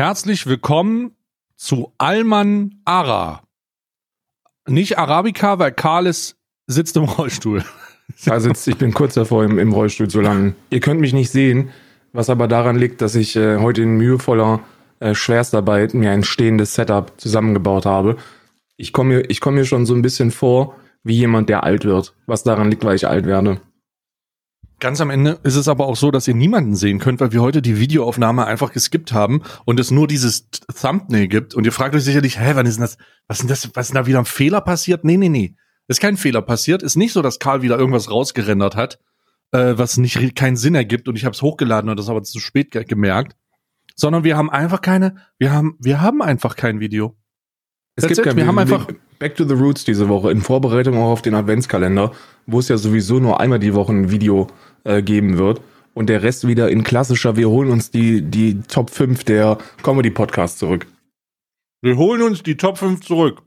Herzlich willkommen zu Alman Ara. Nicht Arabica, weil Karl ist, sitzt im Rollstuhl. Da sitzt, ich bin kurz davor im, im Rollstuhl zu landen. Ihr könnt mich nicht sehen, was aber daran liegt, dass ich äh, heute in mühevoller äh, Schwerstarbeit mir ein stehendes Setup zusammengebaut habe. Ich komme mir, ich komme mir schon so ein bisschen vor wie jemand, der alt wird. Was daran liegt, weil ich alt werde. Ganz am Ende ist es aber auch so, dass ihr niemanden sehen könnt, weil wir heute die Videoaufnahme einfach geskippt haben und es nur dieses Thumbnail gibt und ihr fragt euch sicherlich, hä, wann ist denn das, was ist denn das, was ist denn da wieder ein Fehler passiert? Nee, nee, nee. Ist kein Fehler passiert. Ist nicht so, dass Karl wieder irgendwas rausgerendert hat, äh, was nicht keinen Sinn ergibt und ich habe es hochgeladen und das aber zu spät ge gemerkt. Sondern wir haben einfach keine, wir haben, wir haben einfach kein Video. Es gibt kein wir haben einfach Back to the Roots diese Woche in Vorbereitung auch auf den Adventskalender, wo es ja sowieso nur einmal die Woche ein Video äh, geben wird und der Rest wieder in klassischer, wir holen uns die, die Top 5 der Comedy-Podcasts zurück. Wir holen uns die Top 5 zurück.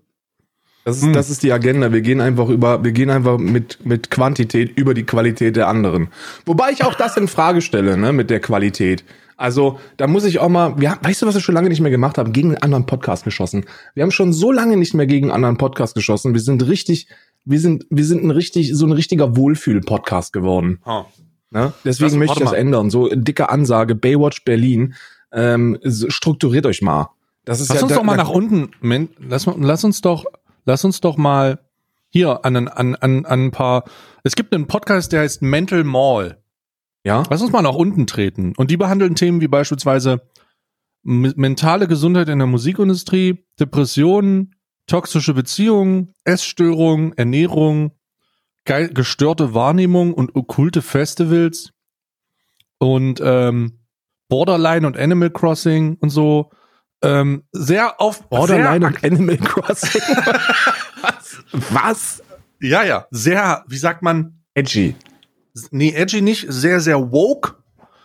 Das ist, hm. das ist die Agenda. Wir gehen einfach über, wir gehen einfach mit, mit Quantität über die Qualität der anderen. Wobei ich auch das in Frage stelle, ne, mit der Qualität. Also, da muss ich auch mal, wir, weißt du, was wir schon lange nicht mehr gemacht haben? Gegen einen anderen Podcast geschossen. Wir haben schon so lange nicht mehr gegen einen anderen Podcast geschossen. Wir sind richtig, wir sind, wir sind ein richtig, so ein richtiger Wohlfühl-Podcast geworden. Oh. Ne? Deswegen das, möchte ich das ändern. So dicke Ansage, Baywatch Berlin, ähm, strukturiert euch mal. Das ist lass ja uns da, doch mal nach unten, lass, lass uns doch lass uns doch mal hier an, an, an, an ein paar. Es gibt einen Podcast, der heißt Mental Mall. Ja. Lass uns mal nach unten treten. Und die behandeln Themen wie beispielsweise mentale Gesundheit in der Musikindustrie, Depressionen, toxische Beziehungen, Essstörungen, Ernährung, gestörte Wahrnehmung und okkulte Festivals und ähm, Borderline und Animal Crossing und so ähm, sehr auf Borderline und Animal Crossing. Was? Was? Ja, ja, sehr, wie sagt man? Edgy. Nee, edgy nicht, sehr, sehr woke.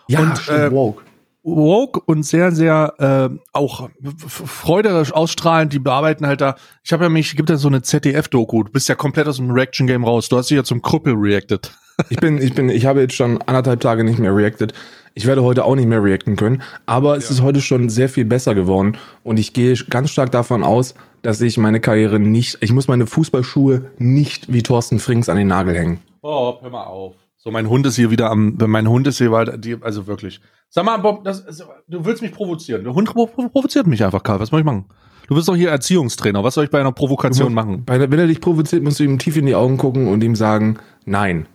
Ja, und, äh, woke. Woke und sehr, sehr äh, auch freuderisch ausstrahlend. Die bearbeiten halt da. Ich habe ja mich, gibt ja so eine ZDF-Doku. Du bist ja komplett aus dem Reaction-Game raus. Du hast dich ja zum Krüppel reacted. Ich bin, ich bin, ich habe jetzt schon anderthalb Tage nicht mehr reacted. Ich werde heute auch nicht mehr reacten können, aber es ja. ist heute schon sehr viel besser geworden und ich gehe ganz stark davon aus, dass ich meine Karriere nicht, ich muss meine Fußballschuhe nicht wie Thorsten Frings an den Nagel hängen. Oh, hör mal auf. So, mein Hund ist hier wieder am, mein Hund ist hier weiter, also wirklich. Sag mal, Bob, das, du willst mich provozieren. Der Hund provoziert mich einfach, Karl. Was soll ich machen? Du bist doch hier Erziehungstrainer. Was soll ich bei einer Provokation machen? Bei, wenn er dich provoziert, musst du ihm tief in die Augen gucken und ihm sagen, nein.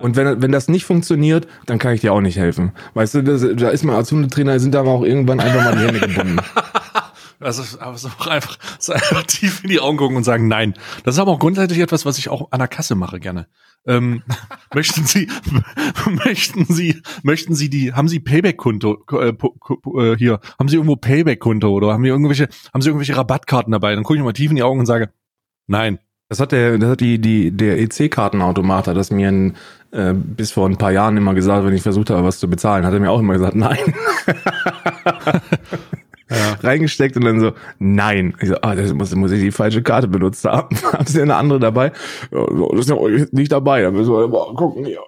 Und wenn, wenn das nicht funktioniert, dann kann ich dir auch nicht helfen. Weißt du, das, da ist man als Hundetrainer, sind da auch irgendwann einfach mal die Hände gebunden. Das ist, aber so einfach, so einfach tief in die Augen gucken und sagen Nein. Das ist aber auch grundsätzlich etwas, was ich auch an der Kasse mache gerne. Ähm, möchten Sie, möchten Sie, möchten Sie die, haben Sie Payback-Konto äh, äh, hier? Haben Sie irgendwo Payback-Konto oder haben Sie irgendwelche, haben Sie irgendwelche Rabattkarten dabei? Dann gucke ich mal tief in die Augen und sage Nein. Das hat der, das hat die, die, der EC-Kartenautomat hat das mir ein, äh, bis vor ein paar Jahren immer gesagt, wenn ich versucht habe, was zu bezahlen, hat er mir auch immer gesagt, nein. ja. Reingesteckt und dann so, nein. Ich so, ah, das muss, muss ich die falsche Karte benutzt haben. haben Sie eine andere dabei? Ja, so, das ist ja nicht dabei, da müssen wir mal gucken hier.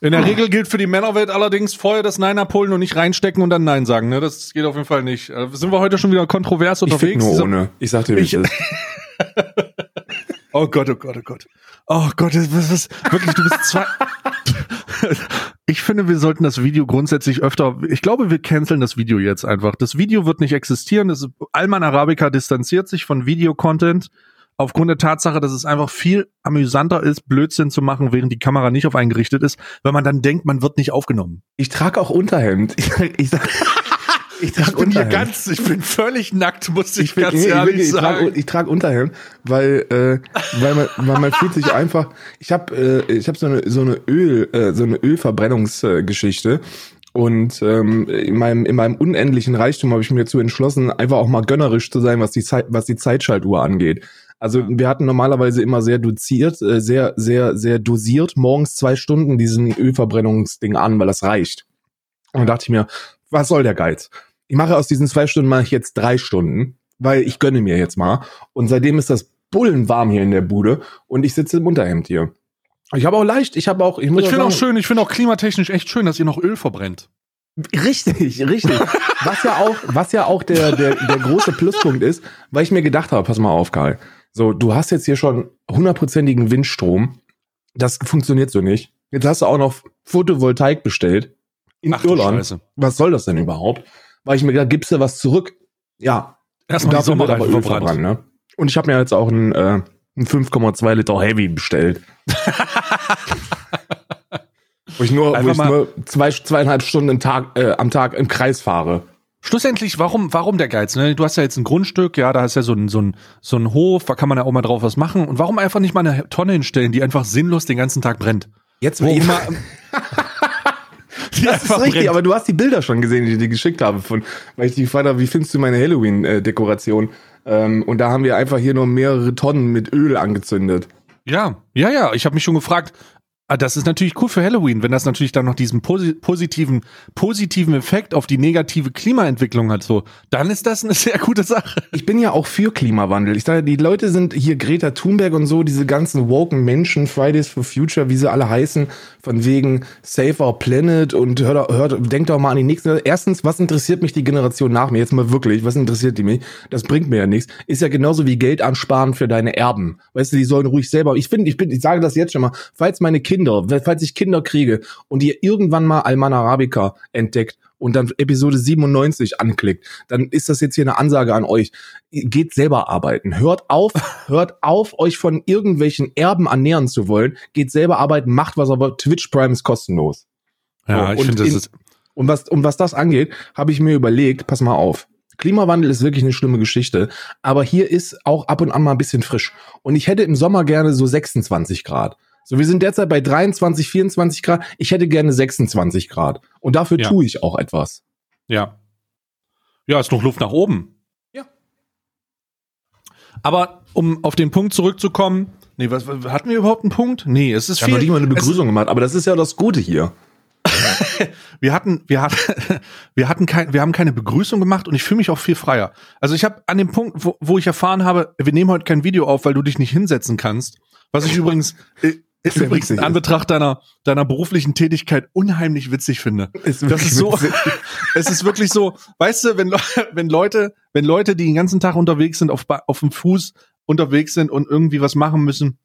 In der Regel gilt für die Männerwelt allerdings vorher das Nein abholen und nicht reinstecken und dann Nein sagen. Ne? Das geht auf jeden Fall nicht. Äh, sind wir heute schon wieder kontrovers unterwegs? Ich nur ohne. Ich sag dir, wie ich, ist. Oh Gott, oh Gott, oh Gott. Oh Gott, was, was, wirklich, du bist zwei. ich finde, wir sollten das Video grundsätzlich öfter, ich glaube, wir canceln das Video jetzt einfach. Das Video wird nicht existieren. Ist, Alman Arabica distanziert sich von Videocontent aufgrund der Tatsache, dass es einfach viel amüsanter ist, Blödsinn zu machen, während die Kamera nicht auf einen gerichtet ist, weil man dann denkt, man wird nicht aufgenommen. Ich trage auch Unterhemd. Ich, ich sag, ich, ich bin hier ganz, ich bin völlig nackt, muss ich, ich bin, ganz ehrlich ich, sagen. Trage, ich trage Unterhemd, weil, äh, weil man, weil man fühlt sich einfach. Ich habe, äh, ich habe so eine so eine Öl, äh, so eine Ölverbrennungsgeschichte. Und ähm, in, meinem, in meinem unendlichen Reichtum habe ich mir dazu entschlossen, einfach auch mal gönnerisch zu sein, was die Zeit, was die Zeitschaltuhr angeht. Also wir hatten normalerweise immer sehr doziert, äh, sehr, sehr, sehr dosiert morgens zwei Stunden diesen Ölverbrennungsding an, weil das reicht. Und da dachte ich mir, was soll der Geiz? Ich mache aus diesen zwei Stunden mache ich jetzt drei Stunden, weil ich gönne mir jetzt mal. Und seitdem ist das bullenwarm hier in der Bude und ich sitze im Unterhemd hier. Ich habe auch leicht, ich habe auch, ich muss Ich finde auch schön, ich finde auch klimatechnisch echt schön, dass ihr noch Öl verbrennt. Richtig, richtig. Was ja auch, was ja auch der, der, der große Pluspunkt ist, weil ich mir gedacht habe, pass mal auf, Karl. So, du hast jetzt hier schon hundertprozentigen Windstrom. Das funktioniert so nicht. Jetzt hast du auch noch Photovoltaik bestellt. In Ach Irland. Scheiße. Was soll das denn überhaupt? Weil ich mir gedacht, gibst du was zurück? Ja. Erstmal die Sommerreifen verbrannt. verbrannt, ne? Und ich habe mir jetzt auch ein, äh, ein 5,2 Liter Heavy bestellt. wo ich nur, wo ich mal- nur zwei, zweieinhalb Stunden im Tag, äh, am Tag im Kreis fahre. Schlussendlich, warum, warum der Geiz? Ne? Du hast ja jetzt ein Grundstück, ja, da hast ja so ein, so ein, so ein Hof, da kann man ja auch mal drauf was machen. Und warum einfach nicht mal eine Tonne hinstellen, die einfach sinnlos den ganzen Tag brennt? Jetzt Wo wo immer, die Das ist richtig, aber du hast die Bilder schon gesehen, die ich dir geschickt habe, von, weil ich dich gefragt habe, wie findest du meine Halloween-Dekoration? Ähm, und da haben wir einfach hier nur mehrere Tonnen mit Öl angezündet. Ja, ja, ja. Ich habe mich schon gefragt, das ist natürlich cool für Halloween, wenn das natürlich dann noch diesen posi positiven, positiven Effekt auf die negative Klimaentwicklung hat. So, dann ist das eine sehr gute Sache. Ich bin ja auch für Klimawandel. Ich sage, die Leute sind hier Greta Thunberg und so, diese ganzen woken Menschen, Fridays for Future, wie sie alle heißen, von wegen Save Our Planet und hört, hört, denkt doch mal an die nächste. Erstens, was interessiert mich die Generation nach mir? Jetzt mal wirklich, was interessiert die mich? Das bringt mir ja nichts. Ist ja genauso wie Geld ansparen für deine Erben. Weißt du, die sollen ruhig selber. Ich finde, ich bin, ich sage das jetzt schon mal, falls meine Kinder, falls ich Kinder kriege und ihr irgendwann mal Alman Arabica entdeckt und dann Episode 97 anklickt, dann ist das jetzt hier eine Ansage an euch. Geht selber arbeiten. Hört auf, hört auf, euch von irgendwelchen Erben ernähren zu wollen. Geht selber arbeiten, macht was, aber Twitch Prime ist kostenlos. Ja, So, ich finde, das ist, Und was, und was das angeht, habe ich mir überlegt, pass mal auf. Klimawandel ist wirklich eine schlimme Geschichte, aber hier ist auch ab und an mal ein bisschen frisch. Und ich hätte im Sommer gerne so 26 Grad. So, wir sind derzeit bei 23, 24 Grad. Ich hätte gerne 26 Grad. Und dafür Ja. tue ich auch etwas. ja. Ja, ist noch Luft nach oben. Ja. Aber um auf den Punkt zurückzukommen, nee, was, hatten wir überhaupt einen Punkt? Nee, es ist Ich habe noch viel. nicht mal eine Begrüßung gemacht, aber das ist ja das Gute hier. wir hatten, wir hatten, wir hatten kein, wir haben keine Begrüßung gemacht und ich fühle mich auch viel freier. Also ich habe an dem Punkt, wo, wo ich erfahren habe, wir nehmen heute kein Video auf, weil du dich nicht hinsetzen kannst. Was ich übrigens, äh, ist übrigens in. Anbetracht deiner, deiner beruflichen Tätigkeit unheimlich witzig finde. Ist Das ist so, witzig. es ist wirklich so, weißt du, wenn, wenn Leute, wenn Leute, die den ganzen Tag unterwegs sind, auf, auf dem Fuß unterwegs sind und irgendwie was machen müssen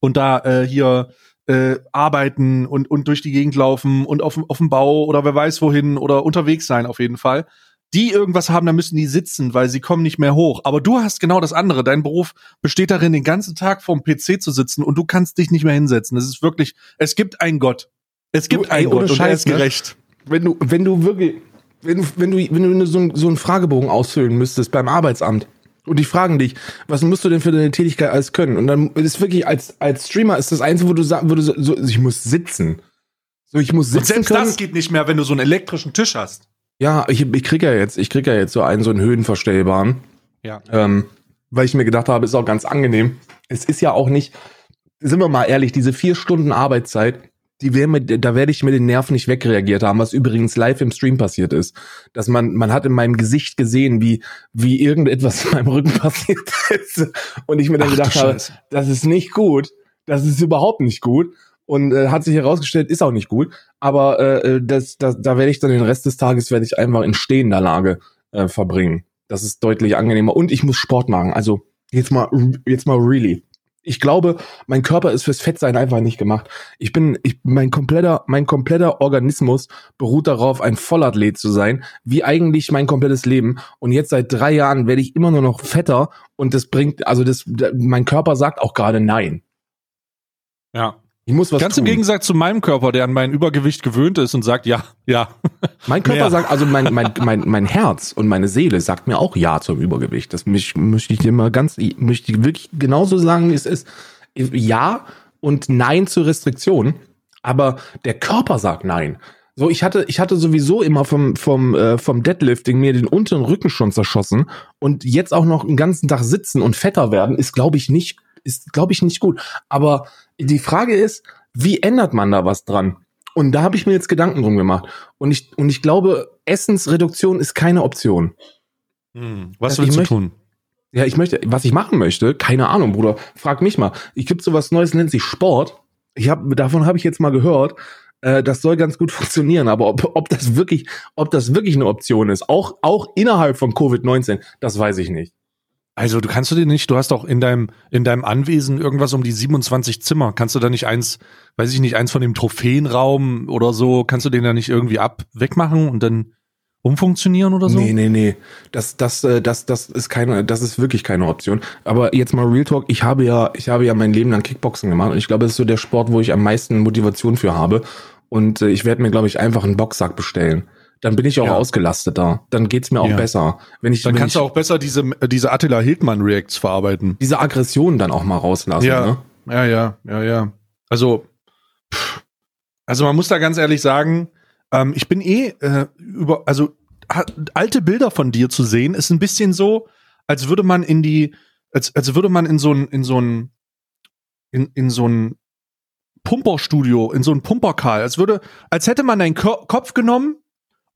und da äh, hier äh, arbeiten und, und durch die Gegend laufen und auf, auf dem Bau oder wer weiß wohin oder unterwegs sein auf jeden Fall. Die irgendwas haben, dann müssen die sitzen, weil sie kommen nicht mehr hoch. Aber du hast genau das andere. Dein Beruf besteht darin, den ganzen Tag vorm PC zu sitzen und du kannst dich nicht mehr hinsetzen. Es ist wirklich, es gibt einen Gott. Es gibt Du, ey, einen ohne Gott und er ist ne? gerecht. wenn du, wenn du wirklich, wenn du, wenn du, wenn du so, einen- so einen Fragebogen ausfüllen müsstest beim Arbeitsamt und die fragen dich, was musst du denn für deine Tätigkeit alles können? Und dann ist wirklich als, als Streamer ist das Einzige, wo du sagen würdest, so, ich muss sitzen. So, ich muss sitzen Und selbst können. das geht nicht mehr, wenn du so einen elektrischen Tisch hast. Ja, ich, ich krieg ja jetzt, ich krieg ja jetzt so einen, so einen höhenverstellbaren. Ja. Ähm, weil ich mir gedacht habe, ist auch ganz angenehm. Es ist ja auch nicht, sind wir mal ehrlich, diese vier Stunden Arbeitszeit, die wär mit, da werde ich mit den Nerven nicht wegreagiert haben, was übrigens live im Stream passiert ist. Dass man, man hat in meinem Gesicht gesehen, wie, wie irgendetwas in meinem Rücken passiert ist. Und ich mir dann Ach gedacht habe, das ist nicht gut. Das ist überhaupt nicht gut. Und äh, hat sich herausgestellt, ist auch nicht gut. Aber äh, das, das, da werde ich dann den Rest des Tages werde ich einfach in stehender Lage äh, verbringen. Das ist deutlich angenehmer. Und ich muss Sport machen. Also jetzt mal, jetzt mal really. Ich glaube, mein Körper ist fürs Fettsein einfach nicht gemacht. Ich bin, ich, mein kompletter, mein kompletter Organismus beruht darauf, ein Vollathlet zu sein, wie eigentlich mein komplettes Leben. Und jetzt seit drei Jahren werde ich immer nur noch fetter und das bringt, also das, mein Körper sagt auch gerade nein. Ja. Ich muss was Ganz tun. im Gegensatz zu meinem Körper, der an mein Übergewicht gewöhnt ist und sagt, ja, ja. Mein Körper Mehr. sagt, also mein, mein, mein, mein Herz und meine Seele sagt mir auch Ja zum Übergewicht. Das mich, möchte ich dir mal ganz, möchte ich wirklich genauso sagen, es ist. Ja und Nein zur Restriktion. Aber der Körper sagt Nein. So, ich hatte, ich hatte sowieso immer vom, vom, äh, vom Deadlifting mir den unteren Rücken schon zerschossen und jetzt auch noch den ganzen Tag sitzen und fetter werden, ist, glaube ich, nicht, ist, glaube ich, nicht gut. Aber die Frage ist, wie ändert man da was dran? Und da habe ich mir jetzt Gedanken drum gemacht. Und ich, und ich glaube, Essensreduktion ist keine Option. Hm, Was willst ich du tun? Ja, ich möchte, was ich machen möchte, keine Ahnung, Bruder. Frag mich mal. Ich gibt sowas Neues, nennt sich Sport. Ich hab, davon habe ich jetzt mal gehört. Äh, das soll ganz gut funktionieren, aber ob, ob das wirklich, ob das wirklich eine Option ist, auch, auch innerhalb von Covid-19, das weiß ich nicht. Also du kannst du dir nicht, du hast auch in deinem, in deinem Anwesen irgendwas um die 27 Zimmer. Kannst du da nicht eins, weiß ich nicht, eins von dem Trophäenraum oder so, kannst du den da nicht irgendwie ab wegmachen und dann umfunktionieren oder so? Nee, nee, nee. Das, das, äh, das, das ist keine, das ist wirklich keine Option. Aber jetzt mal Real Talk, ich habe ja, ich habe ja mein Leben lang Kickboxen gemacht und ich glaube, das ist so der Sport, wo ich am meisten Motivation für habe. Und äh, ich werde mir, glaube ich, einfach einen Boxsack bestellen dann bin ich auch ja. ausgelasteter. Dann geht's mir auch ja. besser. Wenn ich, dann wenn kannst ich, du auch besser diese, diese Attila Hildmann Reacts verarbeiten. Diese Aggression dann auch mal rauslassen. Ja, ne? ja, ja, ja, ja. Also, pff, also man muss da ganz ehrlich sagen, ähm, ich bin eh äh, über, also alte Bilder von dir zu sehen, ist ein bisschen so, als würde man in die, als, als würde man in so ein, in so ein, in, in so ein Pumperstudio, in so ein Pumperkal, als würde, als hätte man deinen Kopf genommen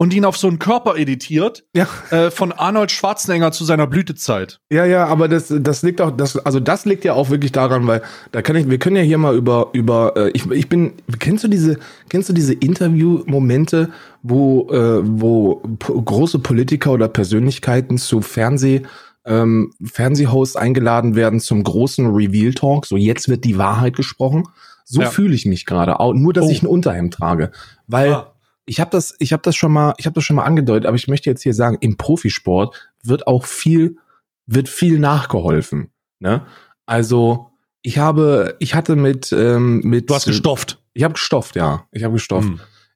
und ihn auf so einen Körper editiert ja. äh, von Arnold Schwarzenegger zu seiner Blütezeit. Ja, ja, aber das, das liegt auch, das, also das liegt ja auch wirklich daran, weil da kann ich, wir können ja hier mal über, über, äh, ich, ich bin, kennst du diese, kennst du diese Interview-Momente, wo, äh, wo große Politiker oder Persönlichkeiten zu Fernseh ähm, Fernsehhosts eingeladen werden zum großen Reveal Talk. So jetzt wird die Wahrheit gesprochen. So ja. fühle ich mich gerade. Nur, dass oh. ich ein Unterhemd trage, weil ah ich habe das, ich habe das schon mal, ich habe das schon mal angedeutet, aber ich möchte jetzt hier sagen, im Profisport wird auch viel, wird viel nachgeholfen. Ne? Also ich habe, ich hatte mit, ähm, mit. Du hast gestofft. Ich habe gestofft, ja. Ich habe gestofft.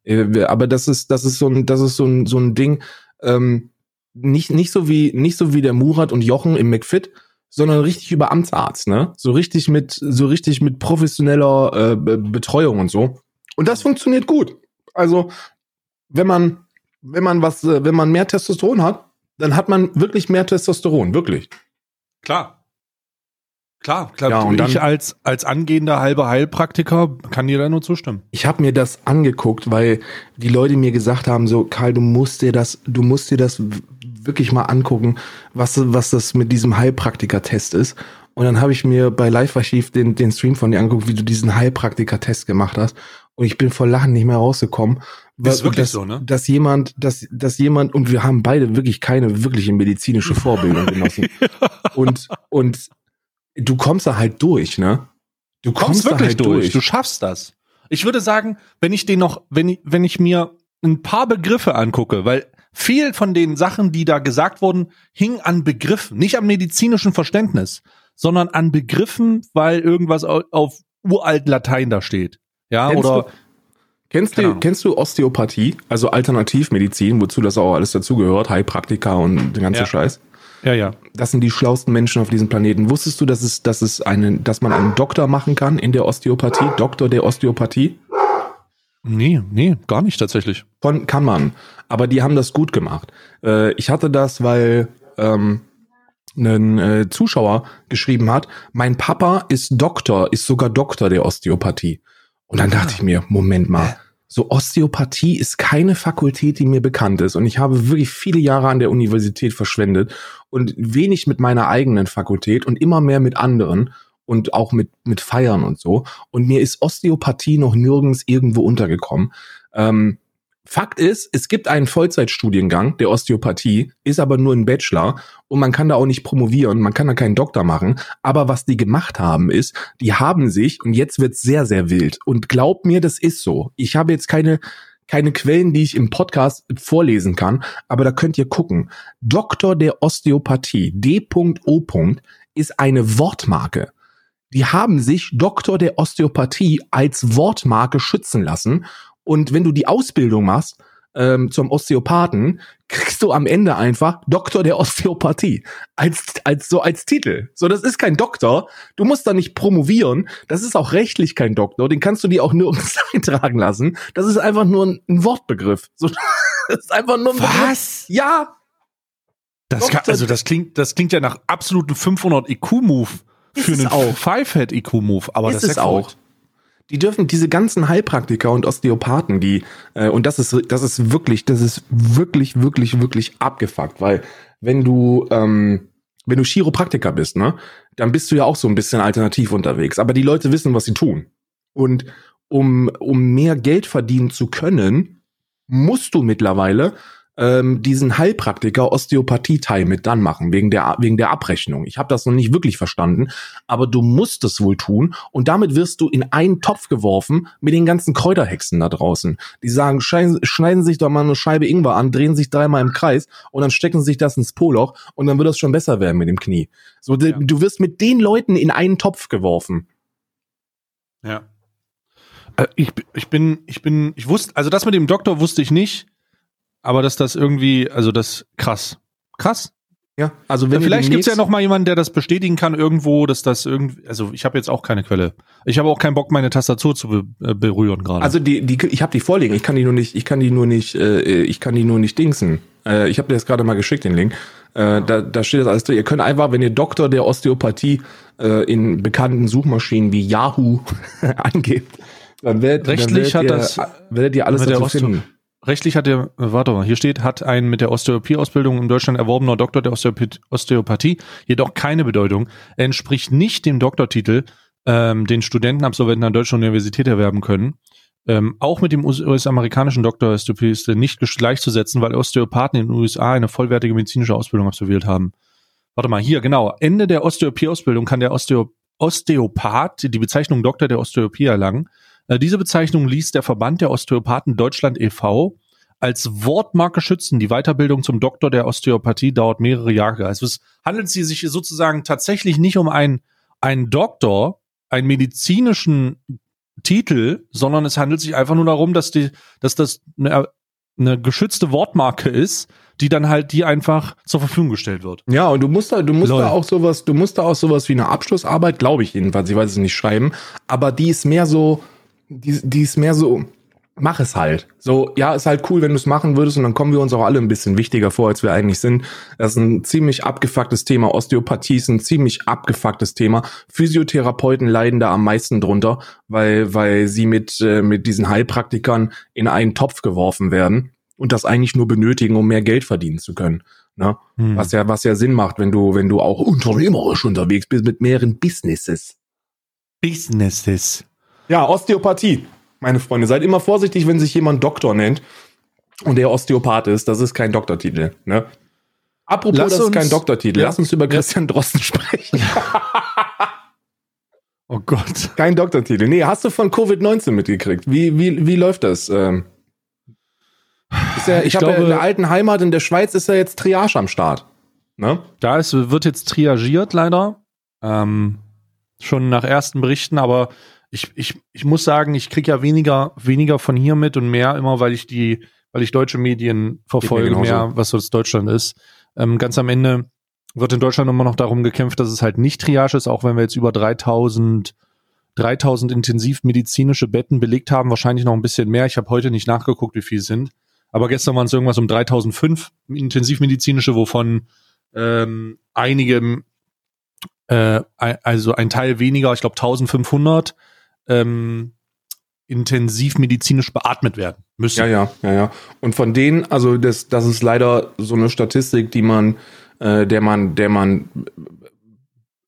Hm. Äh, aber das ist, das ist so ein, das ist so ein, so ein Ding. Ähm, nicht, nicht so wie, nicht so wie der Murat und Jochen im McFit, sondern richtig über Amtsarzt, ne? So richtig mit, so richtig mit professioneller äh, Betreuung und so. Und das funktioniert gut. Also wenn man, wenn man was, äh, wenn man mehr Testosteron hat, dann hat man wirklich mehr Testosteron, wirklich. Klar. Klar, klar. Ja, und ich als, als angehender halber Heilpraktiker kann dir da nur zustimmen. Ich habe mir das angeguckt, weil die Leute mir gesagt haben, so, Karl, du musst dir das, du musst dir das wirklich mal angucken, was, was das mit diesem Heilpraktiker-Test ist. Und dann habe ich mir bei Live Archiv den, den Stream von dir angeguckt, wie du diesen Heilpraktiker-Test gemacht hast. Und ich bin vor Lachen nicht mehr rausgekommen. Das ist wirklich dass, so, ne? Dass jemand, dass, dass jemand, und wir haben beide wirklich keine wirkliche medizinische Vorbildung genossen. und, und du kommst da halt durch, ne? Du kommst, kommst wirklich halt durch. durch. Du schaffst das. Ich würde sagen, wenn ich den noch, wenn ich, wenn ich mir ein paar Begriffe angucke, weil viel von den Sachen, die da gesagt wurden, hing an Begriffen, nicht am medizinischen Verständnis, sondern an Begriffen, weil irgendwas auf uralt Latein da steht. Ja, Kennst oder du, Kennst du, kennst du Osteopathie, also Alternativmedizin, wozu das auch alles dazugehört, Heilpraktika und den ganzen ja. Scheiß? Ja, ja. Das sind die schlauesten Menschen auf diesem Planeten. Wusstest du, dass es, dass es einen, dass man einen Doktor machen kann in der Osteopathie? Doktor der Osteopathie? Nee, nee, gar nicht tatsächlich. Von, kann man. Aber die haben das gut gemacht. Äh, ich hatte das, weil ähm, ein äh, Zuschauer geschrieben hat, mein Papa ist Doktor, ist sogar Doktor der Osteopathie. Und dann dachte ich mir, Moment mal, so Osteopathie ist keine Fakultät, die mir bekannt ist. Und ich habe wirklich viele Jahre an der Universität verschwendet und wenig mit meiner eigenen Fakultät und immer mehr mit anderen und auch mit, mit Feiern und so. Und mir ist Osteopathie noch nirgends irgendwo untergekommen. Ähm, Fakt ist, es gibt einen Vollzeitstudiengang der Osteopathie, ist aber nur ein Bachelor und man kann da auch nicht promovieren, man kann da keinen Doktor machen. Aber was die gemacht haben ist, die haben sich, und jetzt wird's sehr, sehr wild. Und glaubt mir, das ist so. Ich habe jetzt keine, keine Quellen, die ich im Podcast vorlesen kann, aber da könnt ihr gucken. Doktor der Osteopathie, D.O. ist eine Wortmarke. Die haben sich Doktor der Osteopathie als Wortmarke schützen lassen und wenn du die Ausbildung machst ähm, zum Osteopathen, kriegst du am Ende einfach Doktor der Osteopathie als als so als Titel. So, das ist kein Doktor. Du musst da nicht promovieren. Das ist auch rechtlich kein Doktor. Den kannst du dir auch nirgends eintragen lassen. Das ist einfach nur ein, ein Wortbegriff. So, das ist einfach nur ein Was? Begriff. Ja. Das kann, also das klingt das klingt ja nach absoluten 500 IQ Move für einen Five-Head IQ Move, aber ist das ist es auch. Die dürfen diese ganzen Heilpraktiker und Osteopathen, die äh, und das ist das ist wirklich, das ist wirklich wirklich wirklich abgefuckt, weil wenn du ähm, wenn du Chiropraktiker bist, ne, dann bist du ja auch so ein bisschen alternativ unterwegs, aber die Leute wissen, was sie tun. Und um, um mehr Geld verdienen zu können, musst du mittlerweile ähm, diesen Heilpraktiker Osteopathie-Teil mit dann machen, wegen der, wegen der Abrechnung. Ich habe das noch nicht wirklich verstanden, aber du musst es wohl tun und damit wirst du in einen Topf geworfen mit den ganzen Kräuterhexen da draußen. Die sagen, schneiden sich doch mal eine Scheibe Ingwer an, drehen sich dreimal im Kreis und dann stecken sich das ins Poloch und dann wird es schon besser werden mit dem Knie. So, ja. du wirst mit den Leuten in einen Topf geworfen. Ja. Äh, ich, ich bin, ich bin, ich wusste, also das mit dem Doktor wusste ich nicht aber dass das irgendwie, also das krass. Krass. Ja, also wenn vielleicht gibt's ja noch mal jemanden, der das bestätigen kann irgendwo, dass das irgendwie, also ich habe jetzt auch keine Quelle. Ich habe auch keinen Bock, meine Tastatur zu be äh, berühren gerade. Also die, die, ich habe die vorliegen. Ich kann die nur nicht, ich kann die nur nicht, äh, ich kann die nur nicht dingsen. Äh, ich habe dir jetzt gerade mal geschickt den Link. Äh, da, da steht das alles drin. Ihr könnt einfach, wenn ihr Doktor der Osteopathie äh, in bekannten Suchmaschinen wie Yahoo angebt, dann werdet, rechtlich dann werdet hat ihr, das werdet ihr alles dazu finden rechtlich hat er, warte mal, hier steht, hat ein mit der Osteopathie-Ausbildung in Deutschland erworbener Doktor der Osteopathie jedoch keine Bedeutung. Er entspricht nicht dem Doktortitel, ähm, den Studentenabsolventen an deutschen Universität erwerben können. Ähm, auch mit dem US-amerikanischen Doktor ist nicht gleichzusetzen, weil Osteopathen in den USA eine vollwertige medizinische Ausbildung absolviert haben. Warte mal, hier, genau. Ende der Osteopathie-Ausbildung kann der Osteo Osteopath die Bezeichnung Doktor der Osteopathie erlangen. Äh, diese Bezeichnung ließ der Verband der Osteopathen Deutschland e.V. als Wortmarke schützen. Die Weiterbildung zum Doktor der Osteopathie dauert mehrere Jahre. Also es handelt sich sozusagen tatsächlich nicht um einen, einen Doktor, einen medizinischen Titel, sondern es handelt sich einfach nur darum, dass die, dass das eine, eine geschützte Wortmarke ist, die dann halt die einfach zur Verfügung gestellt wird. Ja, und du musst da, du musst Lol. da auch sowas, du musst da auch sowas wie eine Abschlussarbeit, glaube ich jedenfalls, ich weiß es nicht schreiben, aber die ist mehr so, die, die ist mehr so, mach es halt. So, ja, ist halt cool, wenn du es machen würdest und dann kommen wir uns auch alle ein bisschen wichtiger vor, als wir eigentlich sind. Das ist ein ziemlich abgefucktes Thema. Osteopathie ist ein ziemlich abgefucktes Thema. Physiotherapeuten leiden da am meisten drunter, weil, weil sie mit, äh, mit diesen Heilpraktikern in einen Topf geworfen werden und das eigentlich nur benötigen, um mehr Geld verdienen zu können. Ne? Hm. Was ja, was ja Sinn macht, wenn du, wenn du auch unternehmerisch unterwegs bist mit mehreren Businesses. Businesses. Ja, Osteopathie. Meine Freunde, seid immer vorsichtig, wenn sich jemand Doktor nennt und der Osteopath ist. Das ist kein Doktortitel. Ne? Apropos, Lass das ist kein Doktortitel. Ja. Lass uns über Christian Drosten sprechen. oh Gott. Kein Doktortitel. Nee, hast du von Covid-19 mitgekriegt? Wie, wie, wie läuft das? Ähm, ist ja, ich, ich habe ja in der alten Heimat in der Schweiz ist ja jetzt Triage am Start. Ne? Da ist, wird jetzt triagiert leider. Ähm, schon nach ersten Berichten, aber ich, ich, ich muss sagen, ich kriege ja weniger, weniger von hier mit und mehr immer, weil ich die, weil ich deutsche Medien verfolge, mehr, was so das Deutschland ist. Ähm, ganz am Ende wird in Deutschland immer noch darum gekämpft, dass es halt nicht Triage ist, auch wenn wir jetzt über 3000 3000 intensivmedizinische Betten belegt haben, wahrscheinlich noch ein bisschen mehr. Ich habe heute nicht nachgeguckt, wie viel es sind. Aber gestern waren es irgendwas um 3005 intensivmedizinische, wovon ähm, einige, äh, also ein Teil weniger, ich glaube 1500 ähm, intensivmedizinisch beatmet werden müssen. Ja, ja, ja, ja. Und von denen, also das, das ist leider so eine Statistik, die man, äh, der man, der man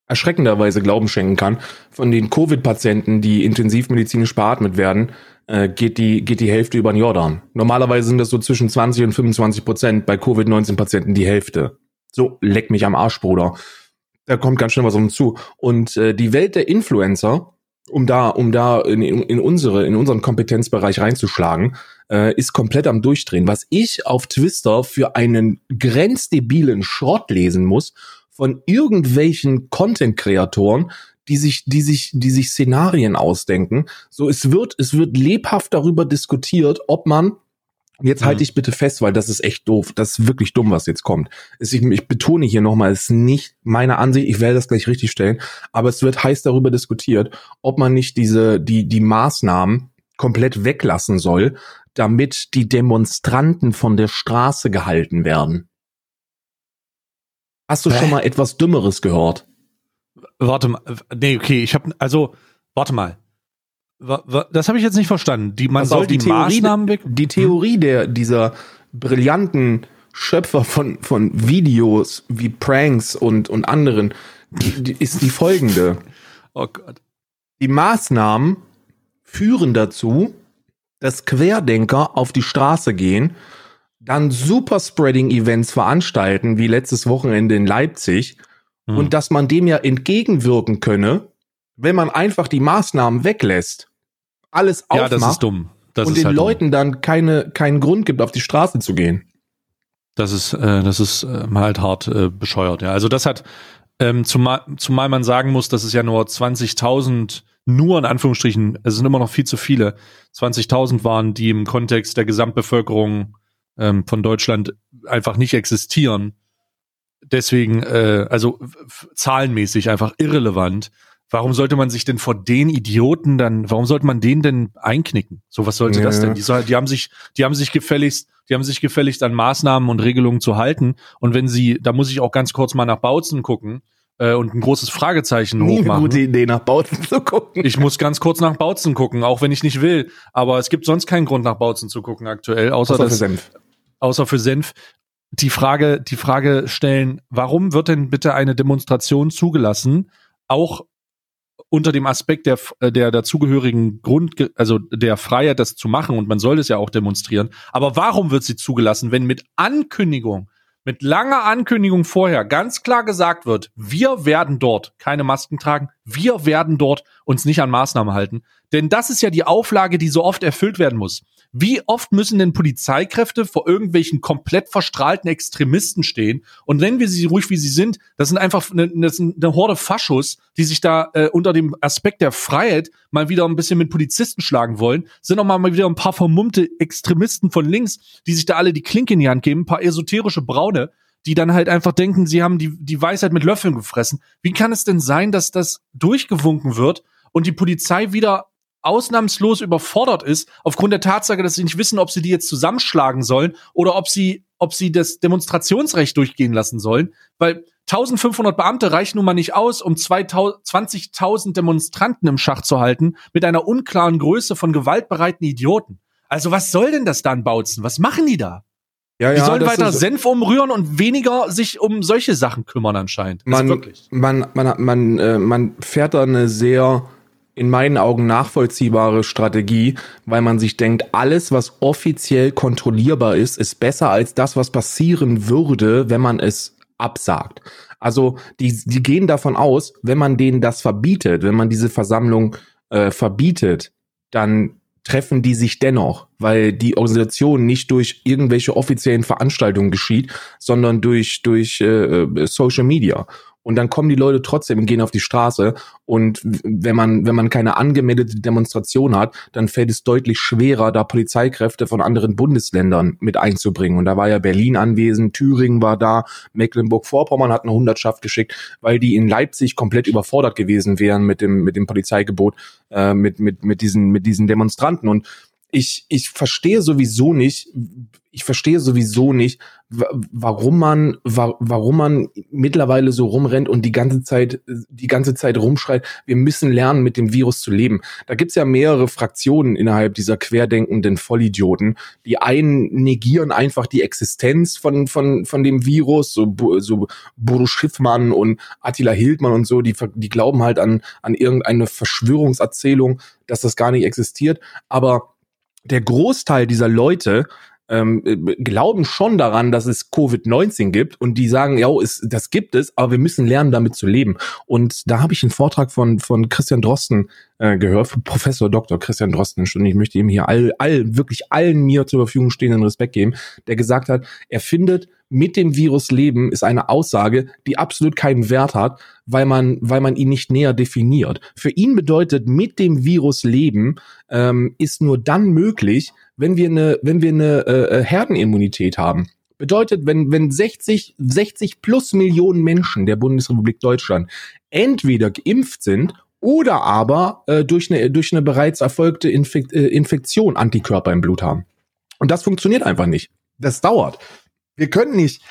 erschreckenderweise Glauben schenken kann. Von den Covid-Patienten, die intensivmedizinisch beatmet werden, äh, geht die geht die Hälfte über den Jordan. Normalerweise sind das so zwischen 20 und 25 Prozent, bei Covid-19-Patienten die Hälfte. So, leck mich am Arsch, Bruder. Da kommt ganz schön was uns zu. Und äh, die Welt der Influencer um da, um da in, in unsere, in unseren Kompetenzbereich reinzuschlagen, äh, ist komplett am Durchdrehen. Was ich auf Twister für einen grenzdebilen Schrott lesen muss von irgendwelchen Content-Kreatoren, die sich, die sich, die sich Szenarien ausdenken. So, es wird, es wird lebhaft darüber diskutiert, ob man Jetzt halte ich bitte fest, weil das ist echt doof. Das ist wirklich dumm, was jetzt kommt. Ich, ich betone hier nochmal, es ist nicht meine Ansicht, ich werde das gleich richtig stellen, aber es wird heiß darüber diskutiert, ob man nicht diese, die, die Maßnahmen komplett weglassen soll, damit die Demonstranten von der Straße gehalten werden. Hast du Hä? schon mal etwas Dümmeres gehört? Warte mal, nee, okay, ich habe also, warte mal. Das habe ich jetzt nicht verstanden. Die, man also soll die, die Maßnahmen weg. Die Theorie der dieser brillanten Schöpfer von von Videos wie Pranks und und anderen die, die ist die folgende. Oh Gott. Die Maßnahmen führen dazu, dass Querdenker auf die Straße gehen, dann Superspreading-Events veranstalten, wie letztes Wochenende in Leipzig, hm. und dass man dem ja entgegenwirken könne, wenn man einfach die Maßnahmen weglässt, alles aufmacht ja, das ist dumm. Das und ist den halt Leuten dann keine, keinen Grund gibt, auf die Straße zu gehen. Das ist, äh, das ist äh, halt hart äh, bescheuert. Ja, also das hat, ähm, zumal, zumal man sagen muss, dass es ja nur 20.000 nur in Anführungsstrichen, es sind immer noch viel zu viele, 20.000 waren, die im Kontext der Gesamtbevölkerung ähm, von Deutschland einfach nicht existieren. Deswegen, äh, also zahlenmäßig einfach irrelevant. Warum sollte man sich denn vor den Idioten dann, warum sollte man den denn einknicken? So was sollte ja. das denn? Die, soll, die haben sich, die haben sich gefälligst, die haben sich gefälligst an Maßnahmen und Regelungen zu halten. Und wenn sie, da muss ich auch ganz kurz mal nach Bautzen gucken äh, und ein großes Fragezeichen Nie hochmachen. Eine gute Idee, nach Bautzen zu gucken. Ich muss ganz kurz nach Bautzen gucken, auch wenn ich nicht will. Aber es gibt sonst keinen Grund, nach Bautzen zu gucken aktuell, außer, außer dass, für Senf. Außer für Senf. Die Frage, die Frage stellen, warum wird denn bitte eine Demonstration zugelassen, auch unter dem Aspekt der, der dazugehörigen Grund, also der Freiheit, das zu machen, und man soll es ja auch demonstrieren. Aber warum wird sie zugelassen, wenn mit Ankündigung mit langer Ankündigung vorher ganz klar gesagt wird, wir werden dort keine Masken tragen, wir werden dort uns nicht an Maßnahmen halten. Denn das ist ja die Auflage, die so oft erfüllt werden muss. Wie oft müssen denn Polizeikräfte vor irgendwelchen komplett verstrahlten Extremisten stehen? Und nennen wir sie ruhig, wie sie sind. Das sind einfach eine, eine Horde Faschos, die sich da äh, unter dem Aspekt der Freiheit mal wieder ein bisschen mit Polizisten schlagen wollen. Sind auch mal wieder ein paar vermummte Extremisten von links, die sich da alle die Klinke in die Hand geben, ein paar esoterische Braune, die dann halt einfach denken, sie haben die, die Weisheit mit Löffeln gefressen. Wie kann es denn sein, dass das durchgewunken wird und die Polizei wieder ausnahmslos überfordert ist, aufgrund der Tatsache, dass sie nicht wissen, ob sie die jetzt zusammenschlagen sollen oder ob sie, ob sie das Demonstrationsrecht durchgehen lassen sollen, weil 1500 Beamte reichen nun mal nicht aus, um 20.000 Demonstranten im Schach zu halten, mit einer unklaren Größe von gewaltbereiten Idioten. Also was soll denn das dann bautzen? Was machen die da? Ja, die ja, sollen weiter Senf umrühren und weniger sich um solche Sachen kümmern anscheinend. Man, man, man, man, äh, man fährt da eine sehr in meinen Augen nachvollziehbare Strategie, weil man sich denkt, alles, was offiziell kontrollierbar ist, ist besser als das, was passieren würde, wenn man es absagt. Also die, die gehen davon aus, wenn man denen das verbietet, wenn man diese Versammlung äh, verbietet, dann treffen die sich dennoch, weil die Organisation nicht durch irgendwelche offiziellen Veranstaltungen geschieht, sondern durch durch äh, äh Social Media. Und dann kommen die Leute trotzdem und gehen auf die Straße. Und wenn man, wenn man keine angemeldete Demonstration hat, dann fällt es deutlich schwerer, da Polizeikräfte von anderen Bundesländern mit einzubringen. Und da war ja Berlin anwesend, Thüringen war da, Mecklenburg-Vorpommern hat eine Hundertschaft geschickt, weil die in Leipzig komplett überfordert gewesen wären mit dem, mit dem Polizeigebot, äh, mit, mit, mit diesen, mit diesen Demonstranten. Und ich, ich verstehe sowieso nicht, ich verstehe sowieso nicht, warum man, warum man mittlerweile so rumrennt und die ganze Zeit, die ganze Zeit rumschreit, wir müssen lernen, mit dem Virus zu leben. Da gibt's ja mehrere Fraktionen innerhalb dieser querdenkenden Vollidioten. Die einen negieren einfach die Existenz von, von, von dem Virus, so, so Bodo Schiffmann und Attila Hildmann und so, die, die glauben halt an, an irgendeine Verschwörungserzählung, dass das gar nicht existiert. Aber der Großteil dieser Leute ähm, glauben schon daran, dass es Covid-19 gibt und die sagen, ja, es, das gibt es, aber wir müssen lernen, damit zu leben. Und da habe ich einen Vortrag von, von Christian Drosten äh, gehört, von Professor Dr. Christian Drosten, und ich möchte ihm hier all, all, wirklich allen mir zur Verfügung stehenden Respekt geben, der gesagt hat, er findet, mit dem Virus leben ist eine Aussage, die absolut keinen Wert hat, weil man, weil man ihn nicht näher definiert. Für ihn bedeutet mit dem Virus leben ähm, ist nur dann möglich, wenn wir eine, wenn wir eine äh, äh Herdenimmunität haben. Bedeutet, wenn, wenn 60, 60 plus Millionen Menschen der Bundesrepublik Deutschland entweder geimpft sind oder aber äh, durch, eine, durch eine bereits erfolgte Infekt, äh, Infektion Antikörper im Blut haben. Und das funktioniert einfach nicht. Das dauert. Wir können nicht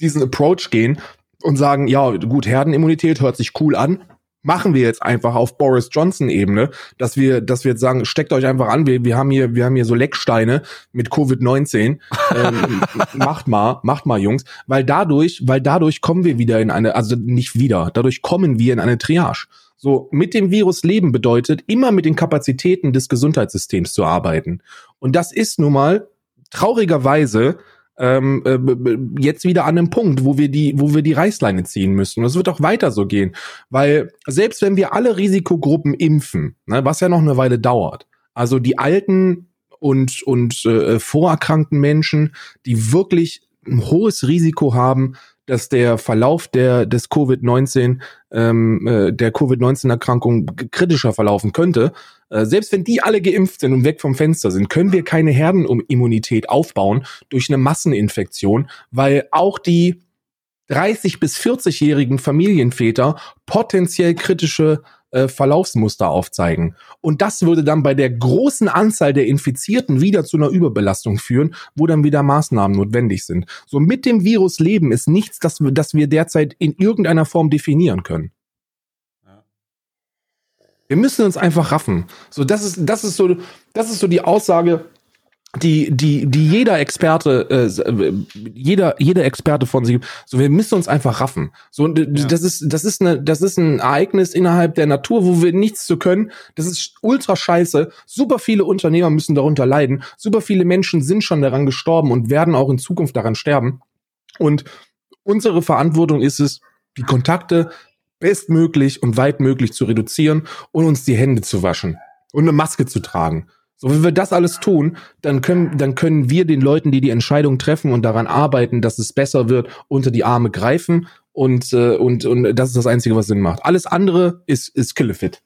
diesen Approach gehen und sagen, ja, gut, Herdenimmunität hört sich cool an, machen wir jetzt einfach auf Boris Johnson Ebene, dass wir, dass wir jetzt sagen, steckt euch einfach an, wir, wir haben hier, wir haben hier so Lecksteine mit Covid-19, ähm, macht mal, macht mal Jungs, weil dadurch, weil dadurch kommen wir wieder in eine, also nicht wieder, dadurch kommen wir in eine Triage. So, mit dem Virus leben bedeutet, immer mit den Kapazitäten des Gesundheitssystems zu arbeiten. Und das ist nun mal traurigerweise ähm, äh, jetzt wieder an einem Punkt, wo wir die, wo wir die Reißleine ziehen müssen. Und es wird auch weiter so gehen, weil selbst wenn wir alle Risikogruppen impfen, ne, was ja noch eine Weile dauert, also die alten und und äh, vorerkrankten Menschen, die wirklich ein hohes Risiko haben, dass der Verlauf der des Covid-19 ähm, äh, der Covid-19-Erkrankung kritischer verlaufen könnte, äh, selbst wenn die alle geimpft sind und weg vom Fenster sind, können wir keine Herdenimmunität aufbauen durch eine Masseninfektion, weil auch die 30 bis 40-jährigen Familienväter potenziell kritische äh, Verlaufsmuster aufzeigen. Und das würde dann bei der großen Anzahl der Infizierten wieder zu einer Überbelastung führen, wo dann wieder Maßnahmen notwendig sind. So mit dem Virus leben ist nichts, das wir, das wir derzeit in irgendeiner Form definieren können. Wir müssen uns einfach raffen. So, das ist, das ist so, das ist so die Aussage, die, die, die jeder Experte, äh, jeder, jeder Experte von sich, so, wir müssen uns einfach raffen. So, ja. das ist, das ist eine, das ist ein Ereignis innerhalb der Natur, wo wir nichts zu können. Das ist ultra scheiße. Super viele Unternehmer müssen darunter leiden. Super viele Menschen sind schon daran gestorben und werden auch in Zukunft daran sterben. Und unsere Verantwortung ist es, die Kontakte bestmöglich und weitmöglich zu reduzieren und uns die Hände zu waschen und eine Maske zu tragen. So, wenn wir das alles tun, dann können, dann können wir den Leuten, die die Entscheidung treffen und daran arbeiten, dass es besser wird, unter die Arme greifen und, äh, und, und das ist das Einzige, was Sinn macht. Alles andere ist, ist Killefit.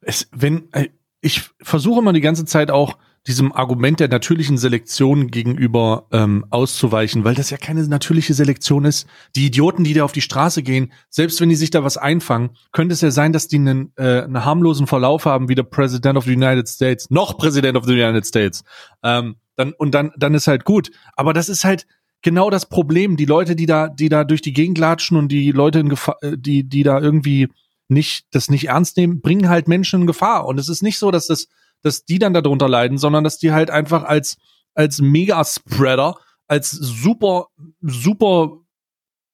Es, wenn, äh, ich versuche immer die ganze Zeit auch, diesem Argument der natürlichen Selektion gegenüber ähm, auszuweichen, weil das ja keine natürliche Selektion ist. Die Idioten, die da auf die Straße gehen, selbst wenn die sich da was einfangen, könnte es ja sein, dass die einen, äh, einen harmlosen Verlauf haben wie der President of the United States, noch President of the United States. Ähm, dann, und dann, dann ist halt gut. Aber das ist halt genau das Problem. Die Leute, die da, die da durch die Gegend latschen und die Leute in Gefahr, äh, die, die da irgendwie nicht, das nicht ernst nehmen, bringen halt Menschen in Gefahr. Und es ist nicht so, dass das dass die dann darunter leiden, sondern dass die halt einfach als, als Mega-Spreader, als super, super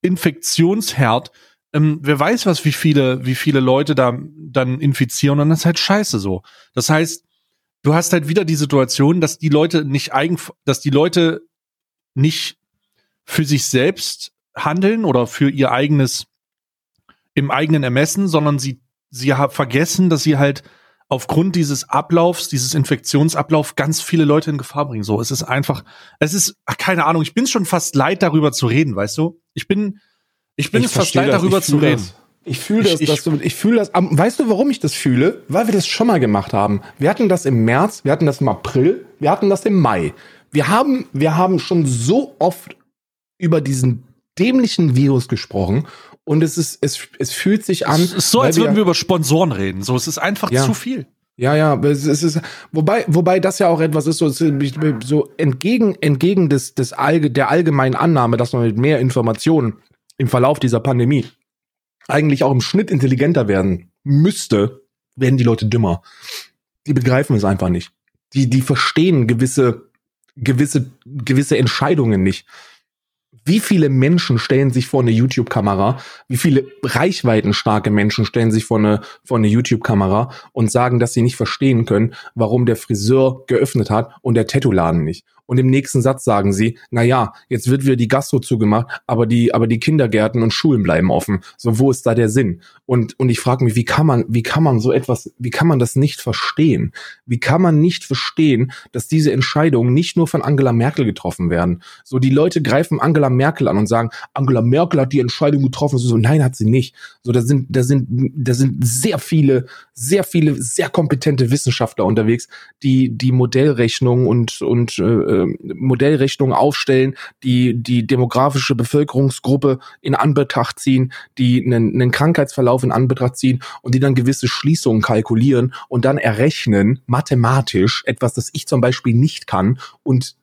Infektionsherd, ähm, wer weiß was, wie viele, wie viele Leute da dann infizieren und das ist halt scheiße so. Das heißt, du hast halt wieder die Situation, dass die Leute nicht eigen, dass die Leute nicht für sich selbst handeln oder für ihr eigenes, im eigenen Ermessen, sondern sie, sie vergessen, dass sie halt aufgrund dieses Ablaufs, dieses Infektionsablauf ganz viele Leute in Gefahr bringen. So, es ist einfach, es ist, ach, keine Ahnung, ich bin schon fast leid, darüber zu reden, weißt du? Ich bin, ich bin ich fast leid, das, darüber zu reden. Das. Ich fühle das, ich, ich, ich fühle das. Weißt du, warum ich das fühle? Weil wir das schon mal gemacht haben. Wir hatten das im März, wir hatten das im April, wir hatten das im Mai. Wir haben, wir haben schon so oft über diesen dämlichen Virus gesprochen und es ist, es, es fühlt sich an. Es ist so, als würden wir über Sponsoren reden. So, es ist einfach ja. zu viel. Ja, ja, es, es ist, wobei, wobei das ja auch etwas ist, so, so entgegen, entgegen des, des Allge, der allgemeinen Annahme, dass man mit mehr Informationen im Verlauf dieser Pandemie eigentlich auch im Schnitt intelligenter werden müsste, werden die Leute dümmer. Die begreifen es einfach nicht. Die, die verstehen gewisse, gewisse, gewisse Entscheidungen nicht wie viele Menschen stellen sich vor eine YouTube-Kamera, wie viele reichweitenstarke Menschen stellen sich vor eine, vor eine YouTube-Kamera und sagen, dass sie nicht verstehen können, warum der Friseur geöffnet hat und der Tattoo-Laden nicht und im nächsten Satz sagen sie, na ja, jetzt wird wieder die Gastro zugemacht, aber die, aber die Kindergärten und Schulen bleiben offen. So, wo ist da der Sinn? Und, und ich frage mich, wie kann man, wie kann man so etwas, wie kann man das nicht verstehen? Wie kann man nicht verstehen, dass diese Entscheidungen nicht nur von Angela Merkel getroffen werden? So, die Leute greifen Angela Merkel an und sagen, Angela Merkel hat die Entscheidung getroffen. So, nein, hat sie nicht. So, da sind, da sind, da sind sehr viele, sehr viele, sehr kompetente Wissenschaftler unterwegs, die, die Modellrechnungen und, und, äh, äh, Modellrechnungen aufstellen, die die demografische Bevölkerungsgruppe in Anbetracht ziehen, die einen, einen Krankheitsverlauf in Anbetracht ziehen und die dann gewisse Schließungen kalkulieren und dann errechnen, mathematisch, etwas, das ich zum Beispiel nicht kann und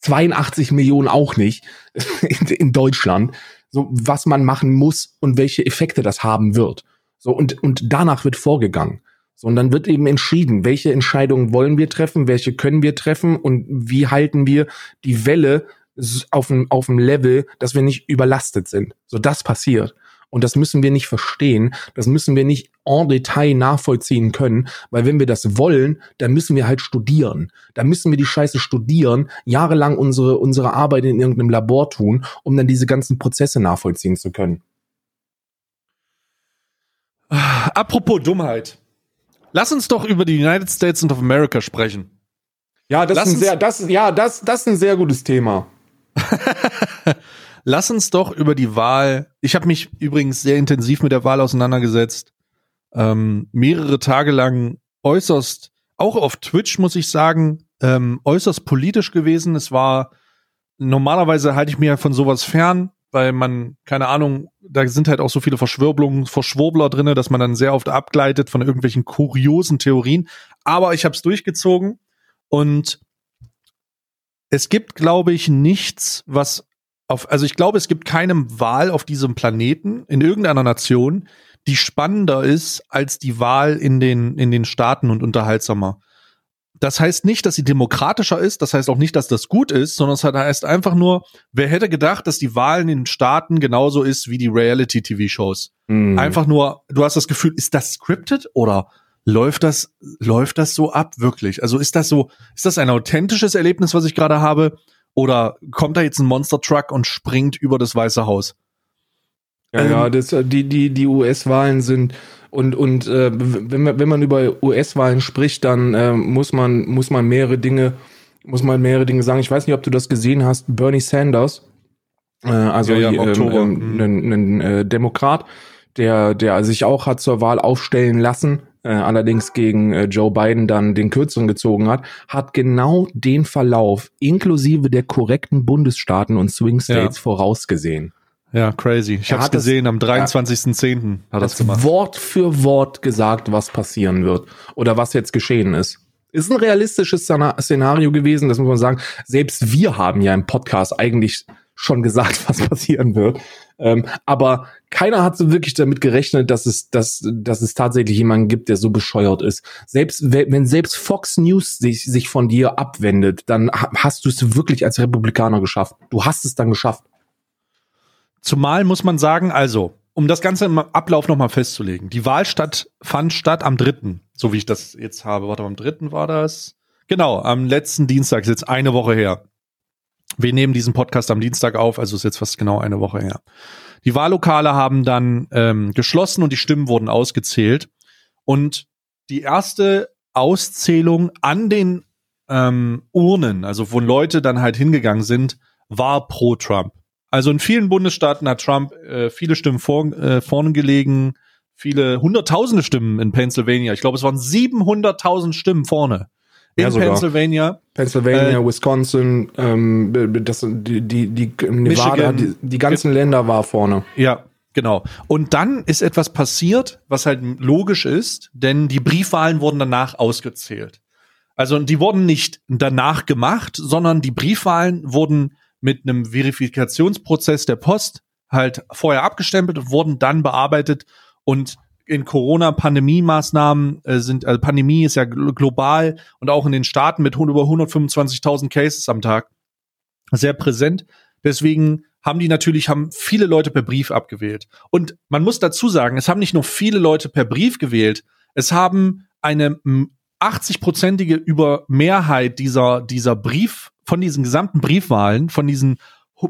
82 Millionen auch nicht in, in Deutschland, so was man machen muss und welche Effekte das haben wird. So und und danach wird vorgegangen. So, und dann wird eben entschieden, welche Entscheidungen wollen wir treffen, welche können wir treffen und wie halten wir die Welle auf dem, auf dem Level, dass wir nicht überlastet sind. So, das passiert. Und das müssen wir nicht verstehen, das müssen wir nicht en Detail nachvollziehen können, weil wenn wir das wollen, dann müssen wir halt studieren. Dann müssen wir die Scheiße studieren, jahrelang unsere, unsere Arbeit in irgendeinem Labor tun, um dann diese ganzen Prozesse nachvollziehen zu können. Apropos Dummheit. Lass uns doch über die United States of America sprechen. Ja, das ist ein sehr, das, ja, das, das ist ein sehr gutes Thema. Lass uns doch über die Wahl. Ich habe mich übrigens sehr intensiv mit der Wahl auseinandergesetzt. Ähm, mehrere Tage lang äußerst, auch auf Twitch muss ich sagen, ähm, äußerst politisch gewesen. Es war normalerweise halte ich mir von sowas fern, weil man, keine Ahnung, da sind halt auch so viele Verschwörblungen, Verschwurbler drinne, dass man dann sehr oft abgleitet von irgendwelchen kuriosen Theorien. Aber ich habe es durchgezogen und es gibt, glaube ich, nichts, was auf, also ich glaube, es gibt keine Wahl auf diesem Planeten in irgendeiner Nation, die spannender ist als die Wahl in den, in den Staaten und unterhaltsamer. Das heißt nicht, dass sie demokratischer ist, das heißt auch nicht, dass das gut ist, sondern es heißt einfach nur, wer hätte gedacht, dass die Wahl in den Staaten genauso ist wie die Reality-TV-Shows. Mhm. Einfach nur, du hast das Gefühl, ist das scripted oder läuft das, läuft das so ab, wirklich? Also ist das so, ist das ein authentisches Erlebnis, was ich gerade habe? Oder kommt da jetzt ein Monster Truck und springt über das Weiße Haus? Ja, ähm, ja, das, die, die, die US-Wahlen sind und, und äh, wenn, man, wenn man über US-Wahlen spricht, dann äh, muss man, muss man mehrere Dinge, muss man mehrere Dinge sagen. Ich weiß nicht, ob du das gesehen hast. Bernie Sanders, äh, also ja, ja, ähm, ähm, ein, ein äh, Demokrat, der, der sich auch hat zur Wahl aufstellen lassen, äh, allerdings gegen äh, Joe Biden dann den Kürzeren gezogen hat, hat genau den Verlauf inklusive der korrekten Bundesstaaten und Swing States ja. vorausgesehen. Ja, crazy. Ich habe es gesehen, am 23.10. hat das gemacht. Wort für Wort gesagt, was passieren wird oder was jetzt geschehen ist. Ist ein realistisches Szenario gewesen, das muss man sagen. Selbst wir haben ja im Podcast eigentlich schon gesagt, was passieren wird. Ähm, aber keiner hat so wirklich damit gerechnet, dass es, dass, dass es tatsächlich jemanden gibt, der so bescheuert ist. Selbst wenn selbst Fox News sich, sich von dir abwendet, dann hast du es wirklich als Republikaner geschafft. Du hast es dann geschafft. Zumal muss man sagen, also, um das Ganze im Ablauf nochmal festzulegen. Die Wahl statt, fand statt am dritten, so wie ich das jetzt habe. Warte, am dritten war das? Genau, am letzten Dienstag, ist jetzt eine Woche her. Wir nehmen diesen Podcast am Dienstag auf, also ist jetzt fast genau eine Woche her. Die Wahllokale haben dann ähm, geschlossen und die Stimmen wurden ausgezählt. Und die erste Auszählung an den ähm, Urnen, also wo Leute dann halt hingegangen sind, war pro Trump. Also in vielen Bundesstaaten hat Trump äh, viele Stimmen vor, äh, vorne gelegen, viele hunderttausende Stimmen in Pennsylvania. Ich glaube, es waren 700.000 Stimmen vorne in ja, Pennsylvania. Pennsylvania, äh, Wisconsin, ähm, das, die, die, die Nevada, die, die ganzen Länder war vorne. Ja, genau. Und dann ist etwas passiert, was halt logisch ist, denn die Briefwahlen wurden danach ausgezählt. Also die wurden nicht danach gemacht, sondern die Briefwahlen wurden mit einem Verifikationsprozess der Post halt vorher abgestempelt und wurden dann bearbeitet und in Corona-Pandemie-Maßnahmen äh, sind, also Pandemie ist ja global und auch in den Staaten mit über 125.000 Cases am Tag sehr präsent. Deswegen haben die natürlich, haben viele Leute per Brief abgewählt. Und man muss dazu sagen, es haben nicht nur viele Leute per Brief gewählt, es haben eine 80-prozentige über Mehrheit dieser, dieser Brief, von diesen gesamten Briefwahlen, von diesen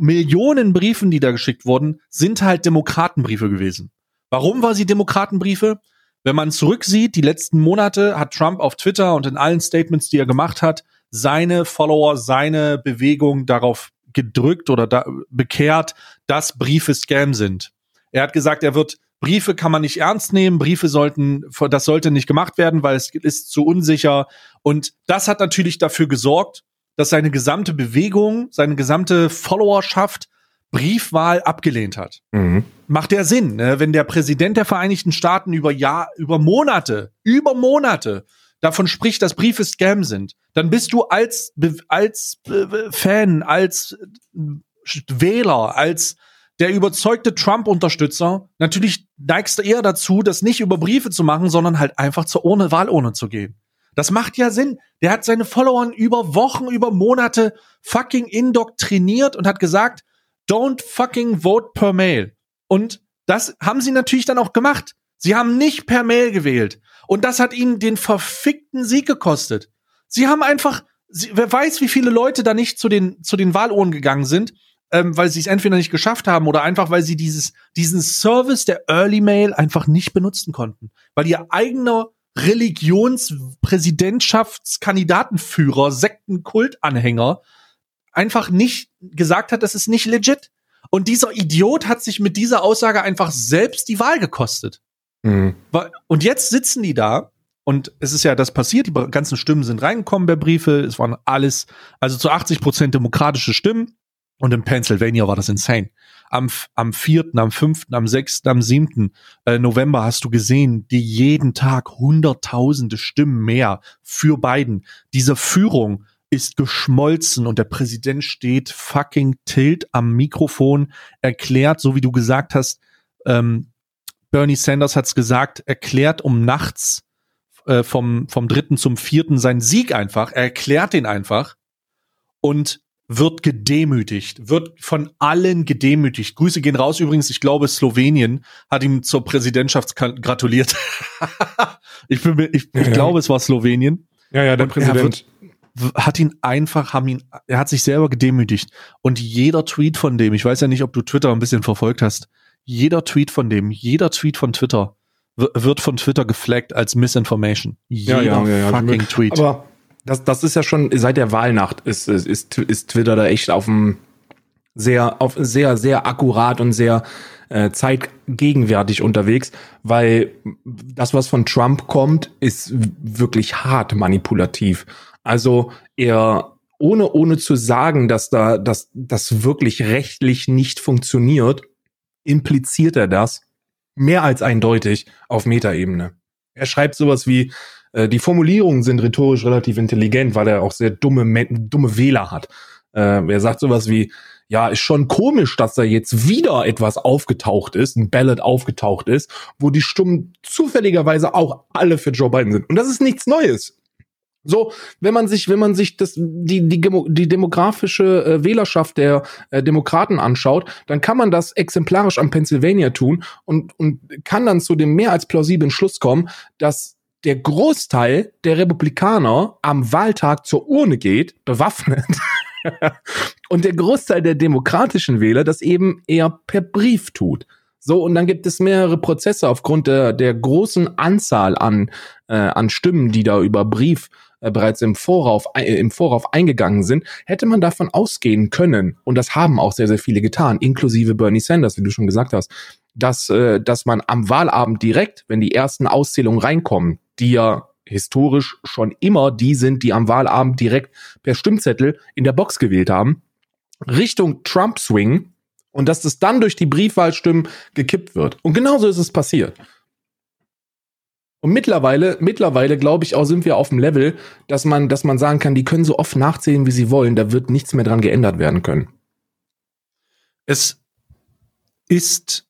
Millionen Briefen, die da geschickt wurden, sind halt Demokratenbriefe gewesen. Warum war sie Demokratenbriefe? Wenn man zurücksieht, die letzten Monate hat Trump auf Twitter und in allen Statements, die er gemacht hat, seine Follower, seine Bewegung darauf gedrückt oder da bekehrt, dass Briefe Scam sind. Er hat gesagt, er wird Briefe kann man nicht ernst nehmen, Briefe sollten, das sollte nicht gemacht werden, weil es ist zu unsicher. Und das hat natürlich dafür gesorgt, dass seine gesamte Bewegung, seine gesamte Followerschaft Briefwahl abgelehnt hat. Mhm. Macht ja Sinn, ne? wenn der Präsident der Vereinigten Staaten über Jahr, über Monate, über Monate davon spricht, dass Briefe Scam sind, dann bist du als als Fan, als Wähler, als der überzeugte Trump-Unterstützer natürlich neigst du eher dazu, das nicht über Briefe zu machen, sondern halt einfach zur Urne, Wahlurne zu gehen. Das macht ja Sinn. Der hat seine Followern über Wochen, über Monate fucking indoktriniert und hat gesagt, don't fucking vote per mail. Und Das haben sie natürlich dann auch gemacht. Sie haben nicht per Mail gewählt. Und das hat ihnen den verfickten Sieg gekostet. Sie haben einfach, sie, wer weiß, wie viele Leute da nicht zu den, zu den Wahlohnen gegangen sind, ähm, weil sie es entweder nicht geschafft haben oder einfach, weil sie dieses, diesen Service der Early Mail einfach nicht benutzen konnten. Weil ihr eigener Religionspräsidentschaftskandidatenführer, Sektenkultanhänger einfach nicht gesagt hat, das ist nicht legit. Und dieser Idiot hat sich mit dieser Aussage einfach selbst die Wahl gekostet. Mhm. Und jetzt sitzen die da und es ist ja das passiert, die ganzen Stimmen sind reingekommen bei Briefe, es waren alles, also zu 80 Prozent demokratische Stimmen und in Pennsylvania war das insane. Am, am 4., am 5., am 6., am 7. Äh, November hast du gesehen, die jeden Tag hunderttausende Stimmen mehr für Biden. Diese Führung ist geschmolzen und der Präsident steht fucking tilt am Mikrofon, erklärt, so wie du gesagt hast, ähm, Bernie Sanders hat's gesagt, erklärt um nachts äh, vom, vom dritten zum vierten seinen Sieg einfach. Er erklärt den einfach und wird gedemütigt, wird von allen gedemütigt. Grüße gehen raus übrigens. Ich glaube, Slowenien hat ihm zur Präsidentschaft gratuliert. ich, bin, ich, ich ja, glaube, es war Slowenien. Ja, ja, der und Präsident hat ihn einfach, haben ihn, er hat sich selber gedemütigt. Und jeder Tweet von dem, ich weiß ja nicht, ob du Twitter ein bisschen verfolgt hast, jeder Tweet von dem, jeder Tweet von Twitter wird von Twitter geflaggt als Misinformation. Jeder ja, ja, ja, fucking Tweet. Aber das, das ist ja schon seit der Wahlnacht ist, ist, ist, ist Twitter da echt auf dem sehr, auf sehr, sehr akkurat und sehr äh, zeitgegenwärtig unterwegs, weil das, was von Trump kommt, ist wirklich hart manipulativ. Also er ohne ohne zu sagen, dass da dass das wirklich rechtlich nicht funktioniert, impliziert er das mehr als eindeutig auf Metaebene. Er schreibt sowas wie äh, die Formulierungen sind rhetorisch relativ intelligent, weil er auch sehr dumme dumme Wähler hat. Äh, er sagt sowas wie ja, ist schon komisch, dass da jetzt wieder etwas aufgetaucht ist, ein Ballot aufgetaucht ist, wo die Stimmen zufälligerweise auch alle für Joe Biden sind. Und das ist nichts Neues. So, wenn man sich, wenn man sich das, die, die, die demografische äh, Wählerschaft der äh, Demokraten anschaut, dann kann man das exemplarisch am Pennsylvania tun und, und kann dann zu dem mehr als plausiblen Schluss kommen, dass der Großteil der Republikaner am Wahltag zur Urne geht, bewaffnet, und der Großteil der demokratischen Wähler das eben eher per Brief tut. So, und dann gibt es mehrere Prozesse aufgrund der, der großen Anzahl an, äh, an Stimmen, die da über Brief äh, bereits im Vorauf, äh, im Vorauf eingegangen sind, hätte man davon ausgehen können, und das haben auch sehr, sehr viele getan, inklusive Bernie Sanders, wie du schon gesagt hast, dass, äh, dass man am Wahlabend direkt, wenn die ersten Auszählungen reinkommen, die ja historisch schon immer die sind, die am Wahlabend direkt per Stimmzettel in der Box gewählt haben, Richtung Trump swingen und dass das dann durch die Briefwahlstimmen gekippt wird. Und genauso ist es passiert. Und mittlerweile, mittlerweile glaube ich auch, sind wir auf dem Level, dass man, dass man sagen kann, die können so oft nachzählen, wie sie wollen. Da wird nichts mehr dran geändert werden können. Es ist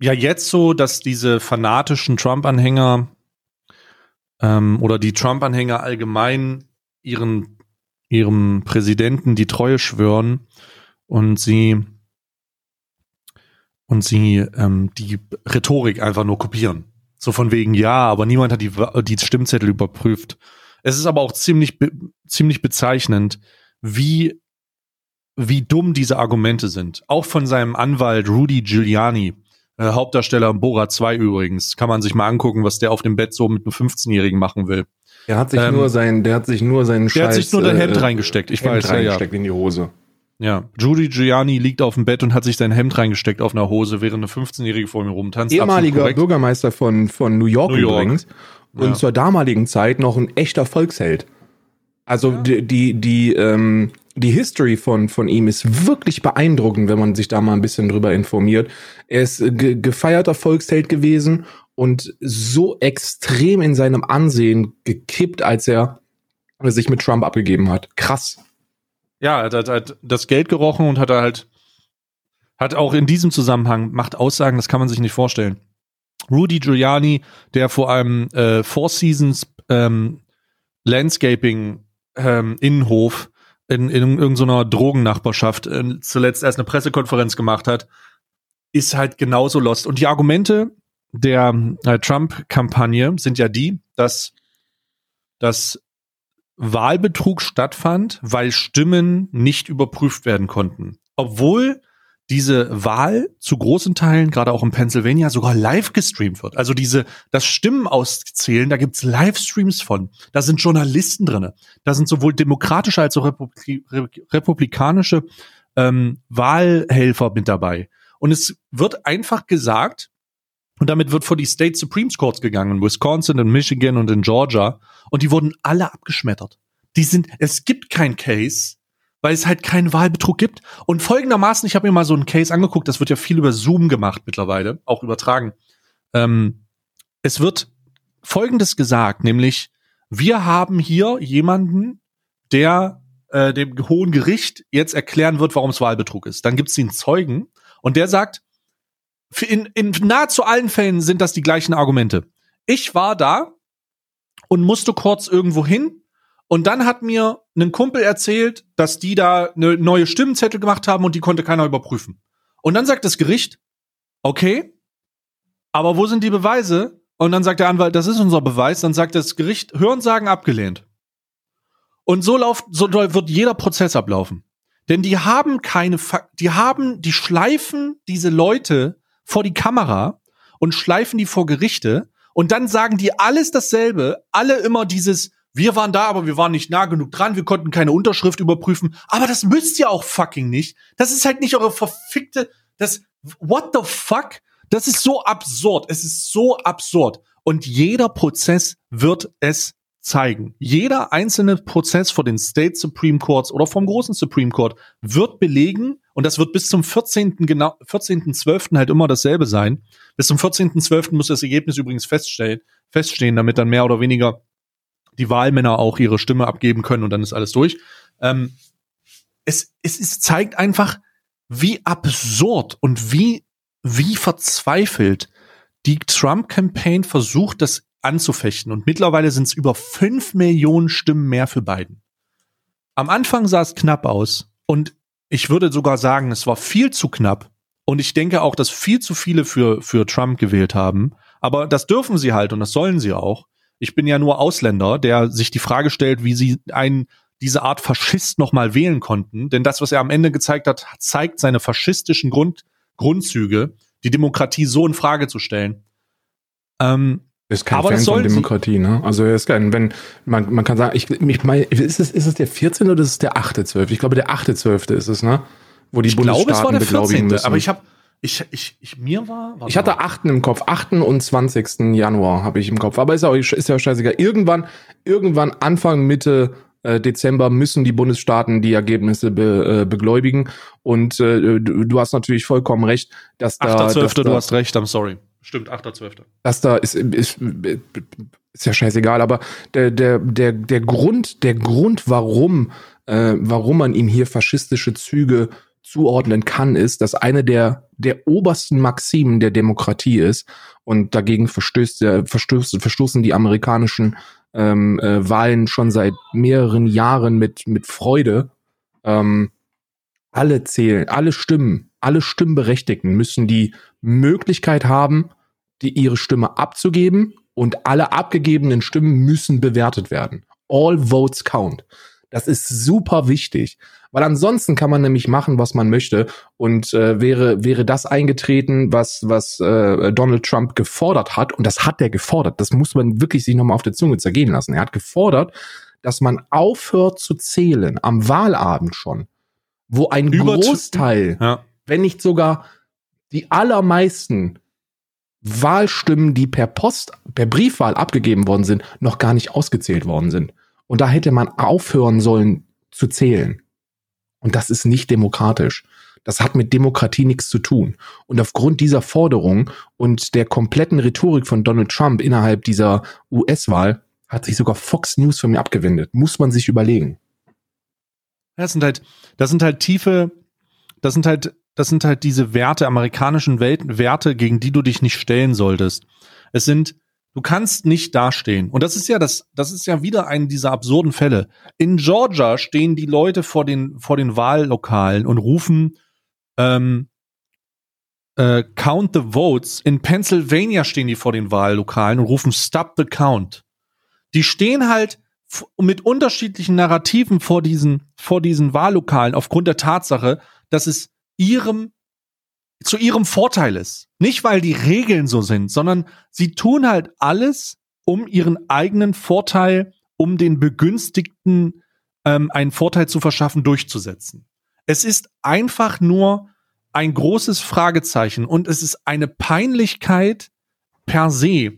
ja jetzt so, dass diese fanatischen Trump-Anhänger ähm, oder die Trump-Anhänger allgemein ihren ihrem Präsidenten die Treue schwören und sie und sie ähm, die Rhetorik einfach nur kopieren. So von wegen, ja, aber niemand hat die, die Stimmzettel überprüft. Es ist aber auch ziemlich, ziemlich bezeichnend, wie, wie dumm diese Argumente sind. Auch von seinem Anwalt Rudy Giuliani, äh, Hauptdarsteller in Bora 2 übrigens, kann man sich mal angucken, was der auf dem Bett so mit einem 15-Jährigen machen will. Der hat sich ähm, nur sein, der hat sich nur seinen Der Scheiß, hat sich nur dein Hemd äh, reingesteckt, ich Hemd weiß, reingesteckt ja. in die Hose. Ja, Judy Giuliani liegt auf dem Bett und hat sich sein Hemd reingesteckt auf einer Hose, während eine 15-Jährige vor ihm rumtanzt. Ehemaliger Bürgermeister von, von New York, New York. übrigens. Und ja. zur damaligen Zeit noch ein echter Volksheld. Also ja. die, die, die, ähm, die History von, von ihm ist wirklich beeindruckend, wenn man sich da mal ein bisschen drüber informiert. Er ist ge gefeierter Volksheld gewesen und so extrem in seinem Ansehen gekippt, als er sich mit Trump abgegeben hat. Krass. Ja, er hat halt das Geld gerochen und hat halt, hat auch in diesem Zusammenhang, macht Aussagen, das kann man sich nicht vorstellen. Rudy Giuliani, der vor einem äh, Four Seasons ähm, Landscaping ähm, Innenhof in, in irgendeiner Drogennachbarschaft äh, zuletzt erst eine Pressekonferenz gemacht hat ist halt genauso lost. Und die Argumente der äh, Trump-Kampagne sind ja die, dass, dass Wahlbetrug stattfand, weil Stimmen nicht überprüft werden konnten. Obwohl diese Wahl zu großen Teilen, gerade auch in Pennsylvania, sogar live gestreamt wird. Also diese, das Stimmen auszählen, da gibt's Livestreams von. Da sind Journalisten drinne. Da sind sowohl demokratische als auch Republik republikanische ähm, Wahlhelfer mit dabei. Und es wird einfach gesagt, und damit wird vor die State Supreme Courts gegangen, in Wisconsin, in Michigan und in Georgia. Und die wurden alle abgeschmettert. Die sind, es gibt kein Case, weil es halt keinen Wahlbetrug gibt. Und folgendermaßen, ich habe mir mal so einen Case angeguckt, das wird ja viel über Zoom gemacht mittlerweile, auch übertragen. Ähm, es wird Folgendes gesagt, nämlich wir haben hier jemanden, der äh, dem Hohen Gericht jetzt erklären wird, warum es Wahlbetrug ist. Dann gibt es den Zeugen und der sagt, in, in nahezu allen Fällen sind das die gleichen Argumente. Ich war da und musste kurz irgendwo hin und dann hat mir ein Kumpel erzählt, dass die da eine neue Stimmenzettel gemacht haben und die konnte keiner überprüfen. Und dann sagt das Gericht, okay, aber wo sind die Beweise? Und dann sagt der Anwalt, das ist unser Beweis. Dann sagt das Gericht, Hörensagen abgelehnt. Und so läuft, so wird jeder Prozess ablaufen. Denn die haben keine, Fa die haben, die schleifen diese Leute vor die Kamera und schleifen die vor Gerichte und dann sagen die alles dasselbe, alle immer dieses, wir waren da, aber wir waren nicht nah genug dran, wir konnten keine Unterschrift überprüfen. Aber das müsst ihr auch fucking nicht. Das ist halt nicht eure verfickte, das, what the fuck? Das ist so absurd. Es ist so absurd. Und jeder Prozess wird es zeigen. Jeder einzelne Prozess vor den State Supreme Courts oder vom großen Supreme Court wird belegen, und das wird bis zum 14. genau, 14.12. halt immer dasselbe sein. Bis zum 14.12. muss das Ergebnis übrigens feststellen, feststehen, damit dann mehr oder weniger die Wahlmänner auch ihre Stimme abgeben können und dann ist alles durch. Ähm, es, es, es zeigt einfach, wie absurd und wie, wie verzweifelt die Trump-Campaign versucht, das anzufechten. Und mittlerweile sind es über fünf Millionen Stimmen mehr für Biden. Am Anfang sah es knapp aus und ich würde sogar sagen, es war viel zu knapp. Und ich denke auch, dass viel zu viele für, für Trump gewählt haben. Aber das dürfen sie halt und das sollen sie auch. Ich bin ja nur Ausländer, der sich die Frage stellt, wie sie einen diese Art Faschist nochmal wählen konnten. Denn das, was er am Ende gezeigt hat, zeigt seine faschistischen Grund, Grundzüge, die Demokratie so in Frage zu stellen. Ähm, ist kein aber Fan von Demokratie, ne? Also er ist kein, wenn man, man kann sagen, ich, ich meine, ist es, ist es der 14. oder ist es der 8.12.? Ich glaube, der 8.12. ist es, ne? Wo die ich Bundesstaaten glaube, es war der 14. Müssen. Aber ich habe ich, ich, ich, mir war. Ich hatte 8. im Kopf, 8. und 20. Januar habe ich im Kopf. Aber ist, auch, ist ja scheißegal. Irgendwann, irgendwann Anfang, Mitte äh, Dezember müssen die Bundesstaaten die Ergebnisse be, äh, begläubigen. Und äh, du, du hast natürlich vollkommen recht, dass da. 8.12. du hast recht, I'm sorry. Stimmt, 8.12. Das da ist, ist, ist ja scheißegal, aber der, der, der, der Grund, der Grund, warum, äh, warum man ihm hier faschistische Züge zuordnen kann, ist, dass eine der, der obersten Maximen der Demokratie ist und dagegen verstößt, äh, verstößt, verstoßen die amerikanischen ähm, äh, Wahlen schon seit mehreren Jahren mit, mit Freude. Ähm, alle zählen, alle Stimmen, alle Stimmberechtigten müssen die Möglichkeit haben, die ihre Stimme abzugeben und alle abgegebenen Stimmen müssen bewertet werden. All votes count. Das ist super wichtig, weil ansonsten kann man nämlich machen, was man möchte und äh, wäre wäre das eingetreten, was was äh, Donald Trump gefordert hat und das hat er gefordert. Das muss man wirklich sich nochmal auf der Zunge zergehen lassen. Er hat gefordert, dass man aufhört zu zählen am Wahlabend schon, wo ein Über Großteil, ja. wenn nicht sogar die allermeisten Wahlstimmen, die per Post, per Briefwahl abgegeben worden sind, noch gar nicht ausgezählt worden sind. Und da hätte man aufhören sollen zu zählen. Und das ist nicht demokratisch. Das hat mit Demokratie nichts zu tun. Und aufgrund dieser Forderung und der kompletten Rhetorik von Donald Trump innerhalb dieser US-Wahl hat sich sogar Fox News von mir abgewendet. Muss man sich überlegen. Das sind halt, das sind halt tiefe, das sind halt das sind halt diese Werte, amerikanischen Werte, gegen die du dich nicht stellen solltest. Es sind, du kannst nicht dastehen. Und das ist ja das, das ist ja wieder ein dieser absurden Fälle. In Georgia stehen die Leute vor den, vor den Wahllokalen und rufen, ähm, äh, Count the Votes. In Pennsylvania stehen die vor den Wahllokalen und rufen Stop the Count. Die stehen halt mit unterschiedlichen Narrativen vor diesen, vor diesen Wahllokalen aufgrund der Tatsache, dass es ihrem, zu ihrem Vorteil ist. Nicht, weil die Regeln so sind, sondern sie tun halt alles, um ihren eigenen Vorteil, um den Begünstigten ähm, einen Vorteil zu verschaffen, durchzusetzen. Es ist einfach nur ein großes Fragezeichen und es ist eine Peinlichkeit per se,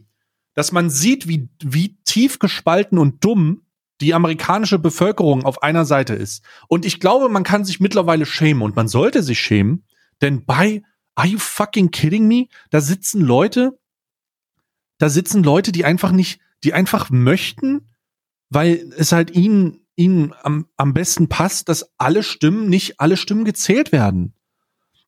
dass man sieht, wie, wie tief gespalten und dumm die amerikanische Bevölkerung auf einer Seite ist. Und ich glaube, man kann sich mittlerweile schämen und man sollte sich schämen, denn bei Are you fucking kidding me? Da sitzen Leute, da sitzen Leute, die einfach nicht, die einfach möchten, weil es halt ihnen, ihnen am, am besten passt, dass alle Stimmen, nicht alle Stimmen gezählt werden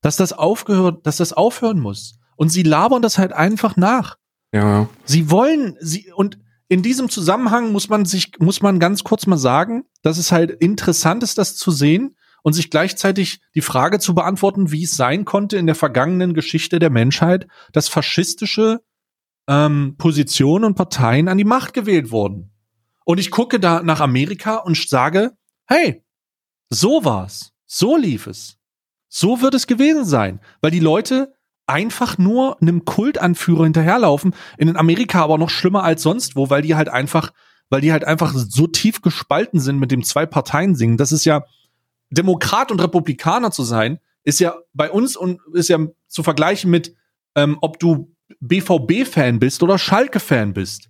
dass das aufgehört, dass das aufhören muss. Und sie labern das halt einfach nach. Ja. Sie wollen, sie, und in diesem Zusammenhang muss man sich, muss man ganz kurz mal sagen, dass es halt interessant ist, das zu sehen und sich gleichzeitig die Frage zu beantworten, wie es sein konnte in der vergangenen Geschichte der Menschheit, dass faschistische ähm, Positionen und Parteien an die Macht gewählt wurden. Und ich gucke da nach Amerika und sage, hey, so war's, so lief es. So wird es gewesen sein, weil die Leute einfach nur einem Kultanführer hinterherlaufen. In Amerika aber noch schlimmer als sonst wo, weil die halt einfach, weil die halt einfach so tief gespalten sind mit dem zwei Parteien singen. Das ist ja Demokrat und Republikaner zu sein, ist ja bei uns und ist ja zu vergleichen mit, ähm, ob du BVB-Fan bist oder Schalke-Fan bist.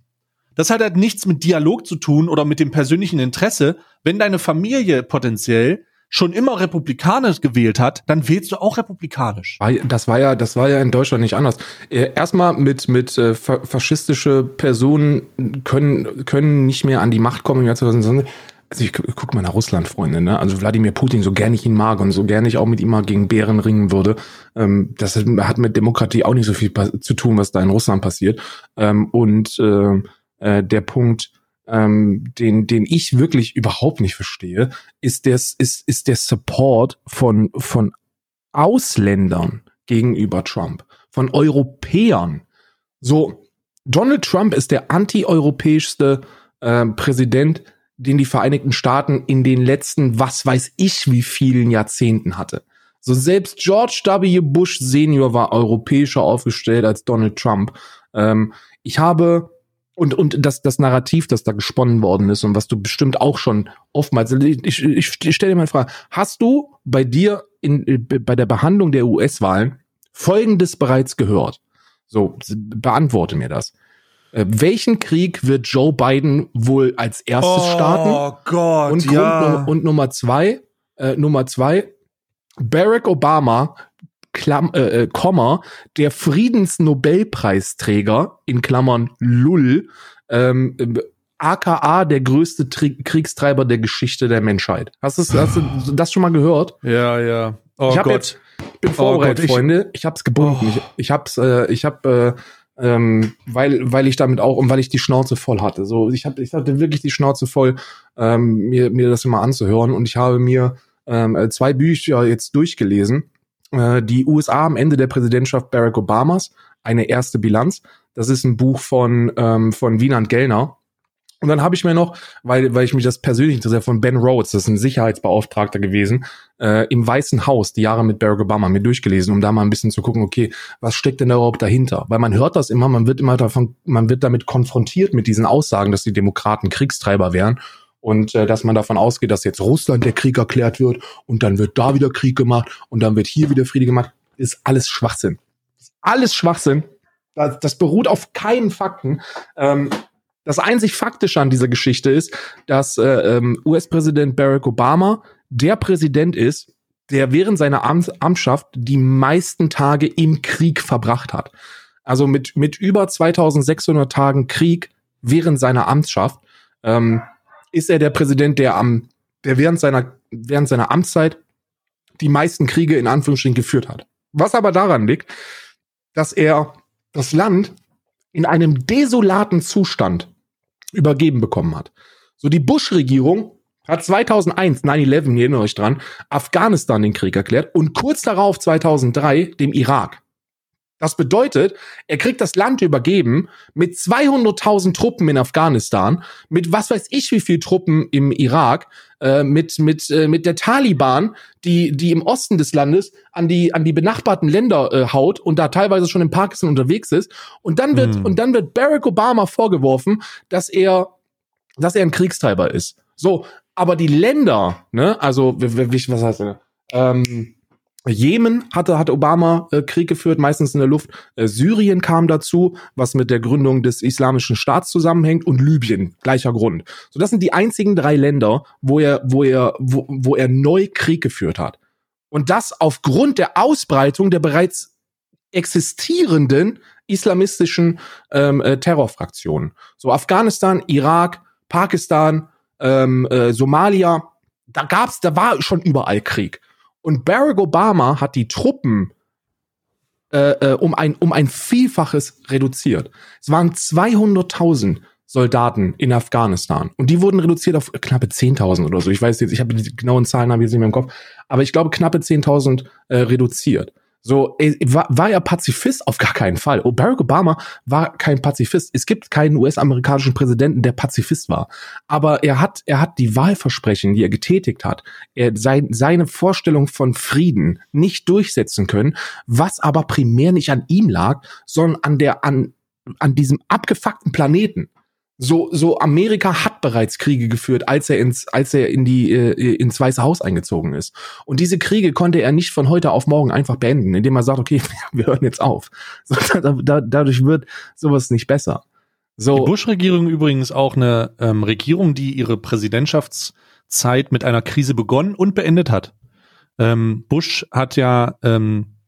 Das hat halt nichts mit Dialog zu tun oder mit dem persönlichen Interesse. Wenn deine Familie potenziell schon immer republikanisch gewählt hat, dann wählst du auch republikanisch. Das war ja, das war ja in Deutschland nicht anders. Äh, erstmal mit mit äh, faschistische Personen können können nicht mehr an die Macht kommen im Jahr 2020. Also ich guck mal nach Russland, Freunde, ne? Also Wladimir Putin, so gern ich ihn mag und so gern ich auch mit ihm mal gegen Bären ringen würde, ähm, das hat mit Demokratie auch nicht so viel zu tun, was da in Russland passiert. Ähm, und äh, äh, der Punkt, ähm, den, den ich wirklich überhaupt nicht verstehe, ist der, ist, ist der Support von, von Ausländern gegenüber Trump, von Europäern. So, Donald Trump ist der anti-europäischste äh, Präsident, den die Vereinigten Staaten in den letzten, was weiß ich, wie vielen Jahrzehnten hatte. So selbst George W. Bush Senior war europäischer aufgestellt als Donald Trump. Ähm, ich habe und, und das, das Narrativ, das da gesponnen worden ist und was du bestimmt auch schon oftmals, ich, ich, ich stelle dir mal eine Frage, hast du bei dir in, äh, bei der Behandlung der US-Wahlen Folgendes bereits gehört? So, beantworte mir das. Äh, welchen Krieg wird Joe Biden wohl als erstes oh starten? Oh Gott, und, ja. Grund, und Nummer zwei, äh, Nummer zwei, Barack Obama Klam äh, äh, Komma, der Friedensnobelpreisträger, in Klammern Lull, ähm, aka der größte Tri Kriegstreiber der Geschichte der Menschheit. Hast du, hast du das schon mal gehört? Ja, ja. Oh ich Gott. Jetzt, bin vorbereitet, oh Gott, Freunde. Ich hab's gebunden. Oh. Ich, ich hab's, äh, ich hab, äh, ähm, weil, weil ich damit auch und weil ich die Schnauze voll hatte. So, ich hatte, ich hatte wirklich die Schnauze voll, ähm, mir, mir das immer anzuhören und ich habe mir ähm, zwei Bücher jetzt durchgelesen äh, die USA am Ende der Präsidentschaft Barack Obamas, eine erste Bilanz. Das ist ein Buch von, ähm, von Wieland Gellner. Und dann habe ich mir noch, weil, weil ich mich das persönlich interessiere, von Ben Rhodes, das ist ein Sicherheitsbeauftragter gewesen, äh, im Weißen Haus, die Jahre mit Barack Obama, mir durchgelesen, um da mal ein bisschen zu gucken, okay, was steckt denn da überhaupt dahinter? Weil man hört das immer, man wird immer davon, man wird damit konfrontiert mit diesen Aussagen, dass die Demokraten Kriegstreiber wären und äh, dass man davon ausgeht, dass jetzt Russland der Krieg erklärt wird und dann wird da wieder Krieg gemacht und dann wird hier wieder Friede gemacht, ist alles Schwachsinn. Alles Schwachsinn. Das, das beruht auf keinen Fakten. Ähm, das einzig Faktische an dieser Geschichte ist, dass äh, ähm, US-Präsident Barack Obama der Präsident ist, der während seiner Amts Amtsschaft die meisten Tage im Krieg verbracht hat. Also mit, mit über 2600 Tagen Krieg während seiner Amtsschaft. Ähm, ist er der Präsident, der am, der während seiner, während seiner Amtszeit die meisten Kriege in Anführungsstrichen geführt hat. Was aber daran liegt, dass er das Land in einem desolaten Zustand übergeben bekommen hat. So die Bush-Regierung hat 2001, 9-11, ihr erinnert euch dran, Afghanistan den Krieg erklärt und kurz darauf 2003 dem Irak. Das bedeutet, er kriegt das Land übergeben mit 200.000 Truppen in Afghanistan, mit was weiß ich wie viel Truppen im Irak, äh, mit mit äh, mit der Taliban, die die im Osten des Landes an die an die benachbarten Länder äh, haut und da teilweise schon in Pakistan unterwegs ist. Und dann wird mhm. und dann wird Barack Obama vorgeworfen, dass er dass er ein Kriegstreiber ist. So, aber die Länder, ne, also was heißt das? Ähm, Jemen hatte, hat Obama äh, Krieg geführt, meistens in der Luft. Äh, Syrien kam dazu, was mit der Gründung des Islamischen Staats zusammenhängt und Libyen, gleicher Grund. So, das sind die einzigen drei Länder, wo er, wo er, wo, wo er neu Krieg geführt hat. Und das aufgrund der Ausbreitung der bereits existierenden islamistischen ähm, äh, Terrorfraktionen. So Afghanistan, Irak, Pakistan, ähm, äh, Somalia, da gab's, da war schon überall Krieg. Und Barack Obama hat die Truppen äh, äh, um, ein, um ein Vielfaches reduziert. Es waren 200.000 Soldaten in Afghanistan. Und die wurden reduziert auf knappe 10.000 oder so. Ich weiß jetzt, ich habe die genauen Zahlen habe jetzt nicht mehr im Kopf. Aber ich glaube, knappe 10.000 äh, reduziert. So, war, war er Pazifist? Auf gar keinen Fall. Oh, Barack Obama war kein Pazifist. Es gibt keinen US-amerikanischen Präsidenten, der Pazifist war. Aber er hat, er hat die Wahlversprechen, die er getätigt hat, er sein, seine Vorstellung von Frieden nicht durchsetzen können, was aber primär nicht an ihm lag, sondern an der, an, an diesem abgefuckten Planeten so so Amerika hat bereits Kriege geführt, als er ins als er in die äh, ins Weiße Haus eingezogen ist. Und diese Kriege konnte er nicht von heute auf morgen einfach beenden, indem er sagt, okay, wir hören jetzt auf. So, da, da, dadurch wird sowas nicht besser. So. Die Bush-Regierung übrigens auch eine ähm, Regierung, die ihre Präsidentschaftszeit mit einer Krise begonnen und beendet hat. Ähm, Bush hat ja ähm,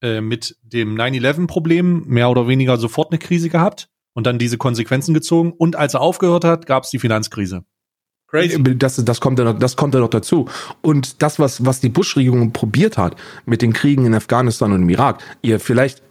äh, mit dem 9-11-Problem mehr oder weniger sofort eine Krise gehabt und dann diese Konsequenzen gezogen. Und als er aufgehört hat, gab es die Finanzkrise. Crazy. Das, das, kommt ja noch, das kommt ja noch dazu. Und das, was, was die Bush-Regierung probiert hat mit den Kriegen in Afghanistan und im Irak, ihr vielleicht,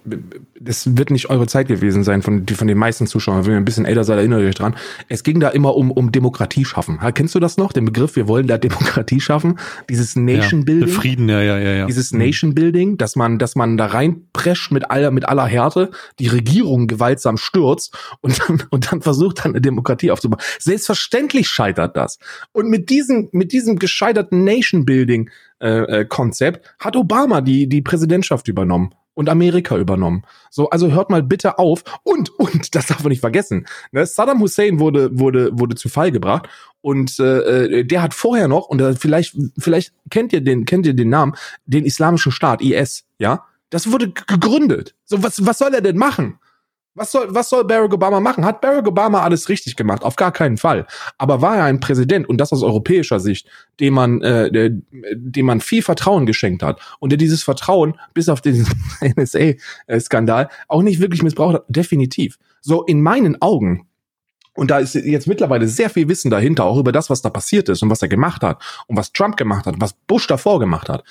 das wird nicht eure Zeit gewesen sein von, von den meisten Zuschauern, wenn ihr ein bisschen älter seid, erinnert euch dran. Es ging da immer um, um Demokratie schaffen. Kennst du das noch? Den Begriff, wir wollen da Demokratie schaffen? Dieses Nation Building. Ja, Frieden, ja, ja, ja, ja. Dieses mhm. Nation Building, dass man, dass man da reinprescht mit aller, mit aller Härte, die Regierung gewaltsam stürzt und dann, und dann versucht dann eine Demokratie aufzubauen. Selbstverständlich scheitert das. Und mit diesem, mit diesem gescheiterten Nation Building äh, äh, hat Obama die, die Präsidentschaft übernommen und Amerika übernommen. So, also hört mal bitte auf. Und, und, das darf man nicht vergessen. Ne? Saddam Hussein wurde, wurde, wurde zu Fall gebracht. Und äh, äh der hat vorher noch, und äh, vielleicht, vielleicht kennt ihr den, kennt ihr den Namen, den Islamischen Staat, IS, ja? Das wurde gegründet. So, was, was soll er denn machen? Was soll, was soll Barack Obama machen? Hat Barack Obama alles richtig gemacht? Auf gar keinen Fall. Aber war er ein Präsident und das aus europäischer Sicht, dem man, äh, dem man viel Vertrauen geschenkt hat und der dieses Vertrauen bis auf den NSA-Skandal auch nicht wirklich missbraucht hat? Definitiv. So in meinen Augen und da ist jetzt mittlerweile sehr viel Wissen dahinter, auch über das, was da passiert ist und was er gemacht hat und was Trump gemacht hat, was Bush davor gemacht hat,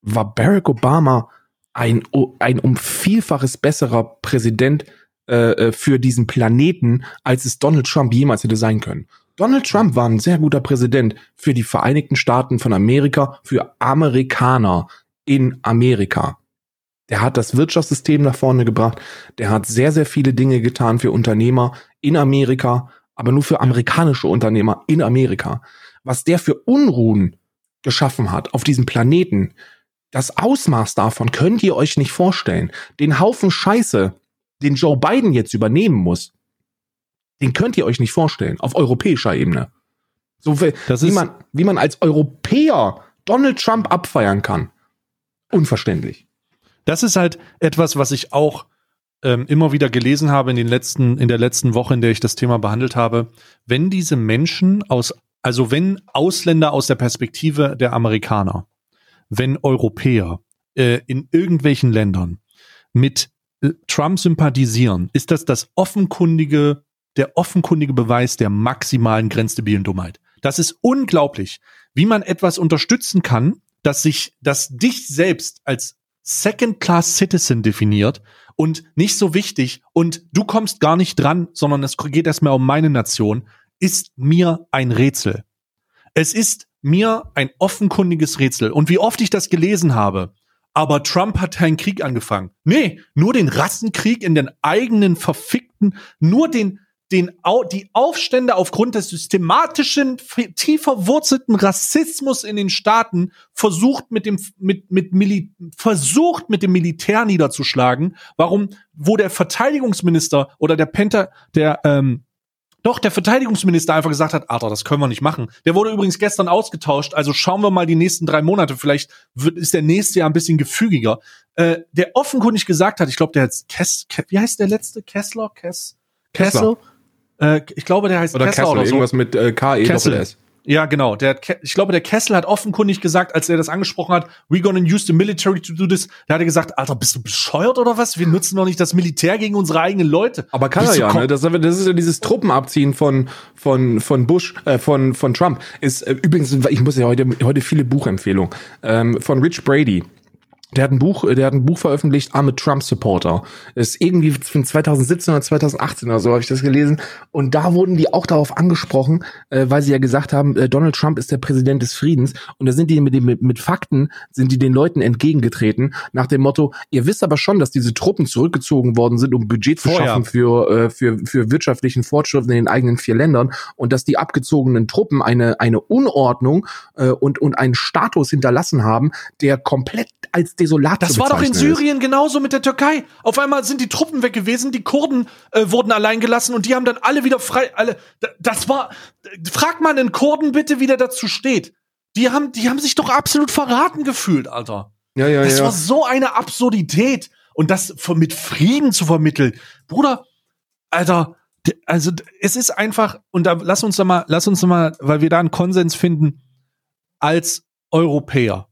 war Barack Obama ein, ein um Vielfaches besserer Präsident äh, äh, für diesen Planeten, als es Donald Trump jemals hätte sein können. Donald Trump war ein sehr guter Präsident für die Vereinigten Staaten von Amerika, für Amerikaner in Amerika. Der hat das Wirtschaftssystem nach vorne gebracht. Der hat sehr, sehr viele Dinge getan für Unternehmer in Amerika, aber nur für amerikanische Unternehmer in Amerika. Was der für Unruhen geschaffen hat auf diesem Planeten, das Ausmaß davon könnt ihr euch nicht vorstellen. Den Haufen Scheiße, den Joe Biden jetzt übernehmen muss, den könnt ihr euch nicht vorstellen, auf europäischer Ebene. So wie, wie man, wie man als Europäer Donald Trump abfeiern kann. Unverständlich. Das ist halt etwas, was ich auch ähm, immer wieder gelesen habe in den letzten, in der letzten Woche, in der ich das Thema behandelt habe. Wenn diese Menschen aus, also wenn Ausländer aus der Perspektive der Amerikaner, wenn Europäer äh, in irgendwelchen Ländern mit Trump sympathisieren, ist das das offenkundige, der offenkundige Beweis der maximalen grenzdebilen Dummheit. Das ist unglaublich, wie man etwas unterstützen kann, das sich, das dich selbst als Second-Class-Citizen definiert und nicht so wichtig und du kommst gar nicht dran, sondern es geht erstmal um meine Nation, ist mir ein Rätsel. Es ist mir ein offenkundiges Rätsel. Und wie oft ich das gelesen habe, aber Trump hat keinen Krieg angefangen. Nee, nur den Rassenkrieg in den eigenen verfickten, nur den, den, die Aufstände aufgrund des systematischen, tiefer wurzelten Rassismus in den Staaten versucht mit dem, mit, mit Mili versucht mit dem Militär niederzuschlagen. Warum, wo der Verteidigungsminister oder der Penta, der, ähm, doch, der Verteidigungsminister einfach gesagt hat, Alter, das können wir nicht machen. Der wurde übrigens gestern ausgetauscht, also schauen wir mal die nächsten drei Monate, vielleicht wird, ist der nächste Jahr ein bisschen gefügiger. Äh, der offenkundig gesagt hat, ich glaube, der hat Kess, Kess, wie heißt der letzte? Kessler? Kess, Kessel? Äh, ich glaube, der heißt oder Kessler, Kessler oder so. irgendwas mit äh, K E Kessel. S. Ja, genau. Der, ich glaube, der Kessel hat offenkundig gesagt, als er das angesprochen hat, we're gonna use the military to do this. Da hat er gesagt, Alter, bist du bescheuert oder was? Wir nutzen doch nicht das Militär gegen unsere eigenen Leute. Aber kann bist er ja, ne? Das, das, ist ja dieses Truppenabziehen von, von, von Bush, äh, von, von Trump. Ist, äh, übrigens, ich muss ja heute, heute viele Buchempfehlungen, ähm, von Rich Brady. Der hat ein Buch, der hat ein Buch veröffentlicht, I'm a Trump Supporter. ist irgendwie von 2017 oder 2018 oder so habe ich das gelesen. Und da wurden die auch darauf angesprochen, äh, weil sie ja gesagt haben, äh, Donald Trump ist der Präsident des Friedens. Und da sind die mit, mit, mit Fakten, sind die den Leuten entgegengetreten nach dem Motto, ihr wisst aber schon, dass diese Truppen zurückgezogen worden sind, um Budget zu schaffen für, äh, für, für wirtschaftlichen Fortschritt in den eigenen vier Ländern und dass die abgezogenen Truppen eine, eine Unordnung äh, und, und einen Status hinterlassen haben, der komplett als desolat Das war doch in Syrien genauso mit der Türkei. Auf einmal sind die Truppen weg gewesen, die Kurden äh, wurden allein gelassen und die haben dann alle wieder frei. Alle, das war. Frag mal einen Kurden bitte, wie der dazu steht. Die haben, die haben sich doch absolut verraten gefühlt, Alter. Ja, ja, das ja. war so eine Absurdität. Und das mit Frieden zu vermitteln. Bruder, Alter, also es ist einfach, und da lass uns da mal, lass uns da mal, weil wir da einen Konsens finden, als Europäer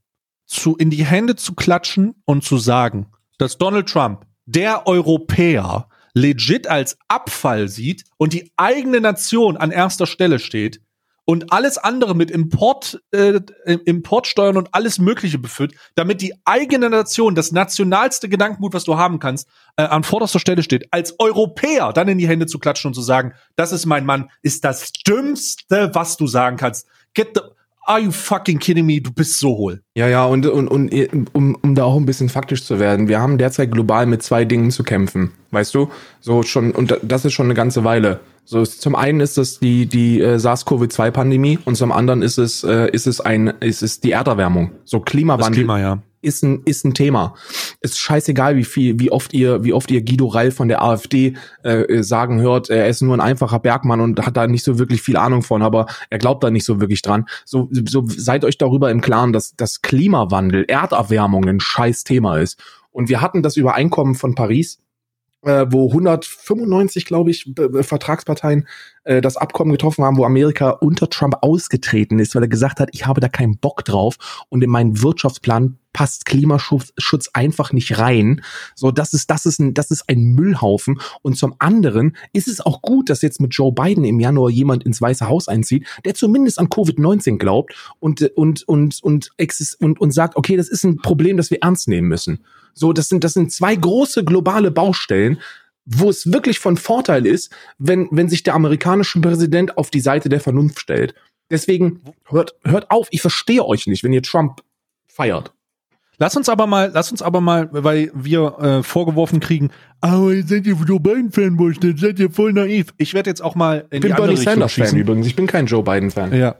zu, in die Hände zu klatschen und zu sagen, dass Donald Trump, der Europäer, legit als Abfall sieht und die eigene Nation an erster Stelle steht und alles andere mit Import, äh, Importsteuern und alles Mögliche beführt, damit die eigene Nation, das nationalste Gedankengut, was du haben kannst, äh, an vorderster Stelle steht, als Europäer dann in die Hände zu klatschen und zu sagen, das ist mein Mann, ist das Dümmste, was du sagen kannst. Get the, are you fucking kidding me? Du bist so hohl. Ja, ja, und, und, und um, um da auch ein bisschen faktisch zu werden, wir haben derzeit global mit zwei Dingen zu kämpfen, weißt du? So schon, und das ist schon eine ganze Weile. So, zum einen ist es die, die äh, SARS-CoV-2-Pandemie und zum anderen ist es, äh, ist es ein, ist es die Erderwärmung. So Klimawandel. Das Klima, ja ist ein, ist ein Thema. Ist scheißegal, wie viel, wie oft ihr, wie oft ihr Guido Reil von der AfD äh, sagen hört, er ist nur ein einfacher Bergmann und hat da nicht so wirklich viel Ahnung von, aber er glaubt da nicht so wirklich dran. So, so seid euch darüber im Klaren, dass das Klimawandel, Erderwärmung ein scheiß Thema ist. Und wir hatten das Übereinkommen von Paris, äh, wo 195, glaube ich, Vertragsparteien äh, das Abkommen getroffen haben, wo Amerika unter Trump ausgetreten ist, weil er gesagt hat, ich habe da keinen Bock drauf und in meinen Wirtschaftsplan passt Klimaschutz Schutz einfach nicht rein. So, das ist, das ist ein, das ist ein Müllhaufen. Und zum anderen ist es auch gut, dass jetzt mit Joe Biden im Januar jemand ins Weiße Haus einzieht, der zumindest an Covid-19 glaubt und, und, und, und, und, und sagt, okay, das ist ein Problem, das wir ernst nehmen müssen. So, das sind, das sind zwei große globale Baustellen, wo es wirklich von Vorteil ist, wenn, wenn sich der amerikanische Präsident auf die Seite der Vernunft stellt. Deswegen hört, hört auf, ich verstehe euch nicht, wenn ihr Trump feiert. Lass uns aber mal, lass uns aber mal, weil wir äh, vorgeworfen kriegen, aber oh, seid ihr Joe Biden Fanboys, dann seid ihr voll naiv. Ich werde jetzt auch mal in ich bin die Bernie Sanders Fan übrigens. Ich bin kein Joe Biden Fan. Ja,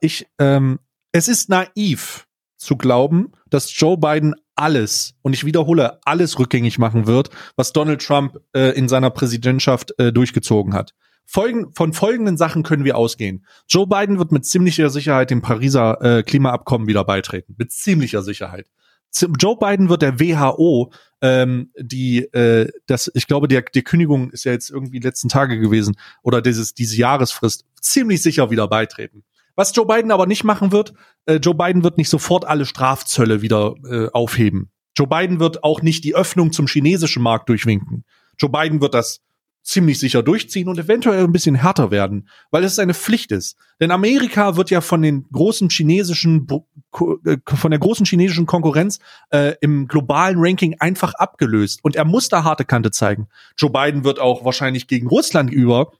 ich, ähm, es ist naiv zu glauben, dass Joe Biden alles, und ich wiederhole, alles rückgängig machen wird, was Donald Trump äh, in seiner Präsidentschaft äh, durchgezogen hat. Folgen, von folgenden Sachen können wir ausgehen. Joe Biden wird mit ziemlicher Sicherheit dem Pariser äh, Klimaabkommen wieder beitreten. Mit ziemlicher Sicherheit. Joe Biden wird der WHO, ähm, die, äh, das, ich glaube, der, die Kündigung ist ja jetzt irgendwie letzten Tage gewesen, oder dieses, diese Jahresfrist, ziemlich sicher wieder beitreten. Was Joe Biden aber nicht machen wird, äh, Joe Biden wird nicht sofort alle Strafzölle wieder äh, aufheben. Joe Biden wird auch nicht die Öffnung zum chinesischen Markt durchwinken. Joe Biden wird das ziemlich sicher durchziehen und eventuell ein bisschen härter werden, weil es eine Pflicht ist. Denn Amerika wird ja von den großen chinesischen, äh, von der großen chinesischen Konkurrenz äh, im globalen Ranking einfach abgelöst. Und er muss da harte Kante zeigen. Joe Biden wird auch wahrscheinlich gegen Russland über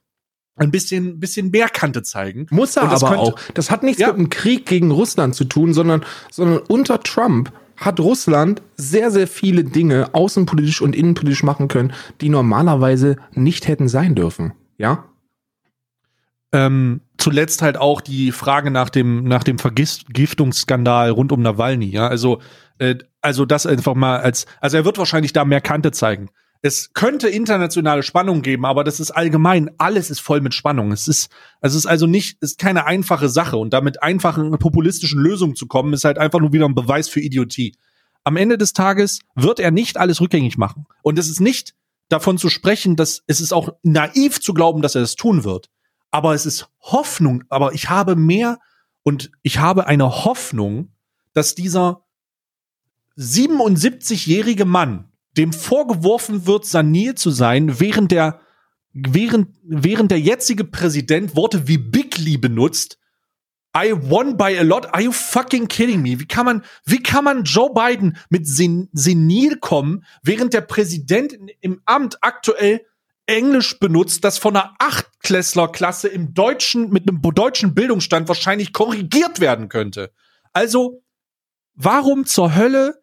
ein bisschen, bisschen mehr Kante zeigen. Muss er aber könnte, auch. Das hat nichts ja. mit dem Krieg gegen Russland zu tun, sondern, sondern unter Trump hat Russland sehr, sehr viele Dinge außenpolitisch und innenpolitisch machen können, die normalerweise nicht hätten sein dürfen. Ja? Ähm, zuletzt halt auch die Frage nach dem, nach dem Vergiftungsskandal rund um Nawalny, ja. Also, äh, also das einfach mal als, also er wird wahrscheinlich da mehr Kante zeigen. Es könnte internationale Spannung geben, aber das ist allgemein, alles ist voll mit Spannung. Es ist, also es ist also nicht, ist keine einfache Sache und damit einfachen populistischen Lösungen zu kommen, ist halt einfach nur wieder ein Beweis für Idiotie. Am Ende des Tages wird er nicht alles rückgängig machen. Und es ist nicht davon zu sprechen, dass es ist auch naiv zu glauben, dass er es tun wird aber es ist Hoffnung, aber ich habe mehr und ich habe eine Hoffnung, dass dieser 77-jährige Mann, dem vorgeworfen wird, saniert zu sein, während der, während, während der jetzige Präsident Worte wie Bigly benutzt, I won by a lot. Are you fucking kidding me? Wie kann man, wie kann man Joe Biden mit Sen senil kommen, während der Präsident im Amt aktuell Englisch benutzt, das von einer Achtklässlerklasse im Deutschen mit einem deutschen Bildungsstand wahrscheinlich korrigiert werden könnte. Also, warum zur Hölle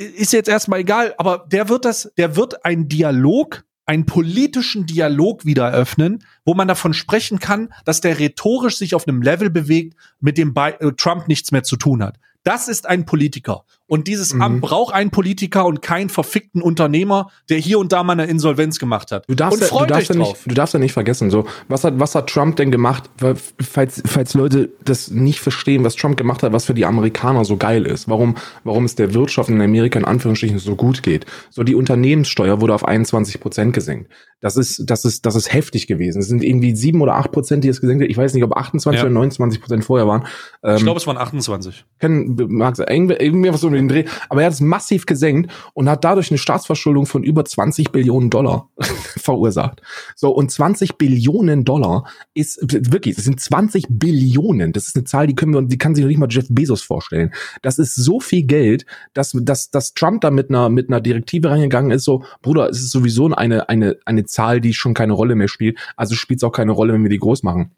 ist jetzt erstmal egal, aber der wird das, der wird einen Dialog, einen politischen Dialog wieder eröffnen, wo man davon sprechen kann, dass der rhetorisch sich auf einem Level bewegt, mit dem äh, Trump nichts mehr zu tun hat. Das ist ein Politiker. Und dieses mhm. Amt braucht einen Politiker und keinen verfickten Unternehmer, der hier und da mal eine Insolvenz gemacht hat. Du darfst, ja, du darfst, ja, nicht, du darfst ja nicht vergessen, so, was hat, was hat Trump denn gemacht, falls, falls Leute das nicht verstehen, was Trump gemacht hat, was für die Amerikaner so geil ist, warum, warum es der Wirtschaft in Amerika in Anführungsstrichen so gut geht. So, die Unternehmenssteuer wurde auf 21 Prozent gesenkt. Das ist, das ist, das ist heftig gewesen. Es sind irgendwie sieben oder acht Prozent, die es gesenkt hat. Ich weiß nicht, ob 28 ja. oder 29 Prozent vorher waren. Ähm, ich glaube, es waren 28. Können, mag irgendwie, irgendwie was so um den Dreh. Aber er hat es massiv gesenkt und hat dadurch eine Staatsverschuldung von über 20 Billionen Dollar verursacht. So, und 20 Billionen Dollar ist wirklich, das sind 20 Billionen. Das ist eine Zahl, die können wir, die kann sich noch nicht mal Jeff Bezos vorstellen. Das ist so viel Geld, dass, dass, dass Trump da mit einer, mit einer Direktive reingegangen ist, so, Bruder, es ist sowieso eine, eine, eine Zahl, die schon keine Rolle mehr spielt. Also spielt es auch keine Rolle, wenn wir die groß machen.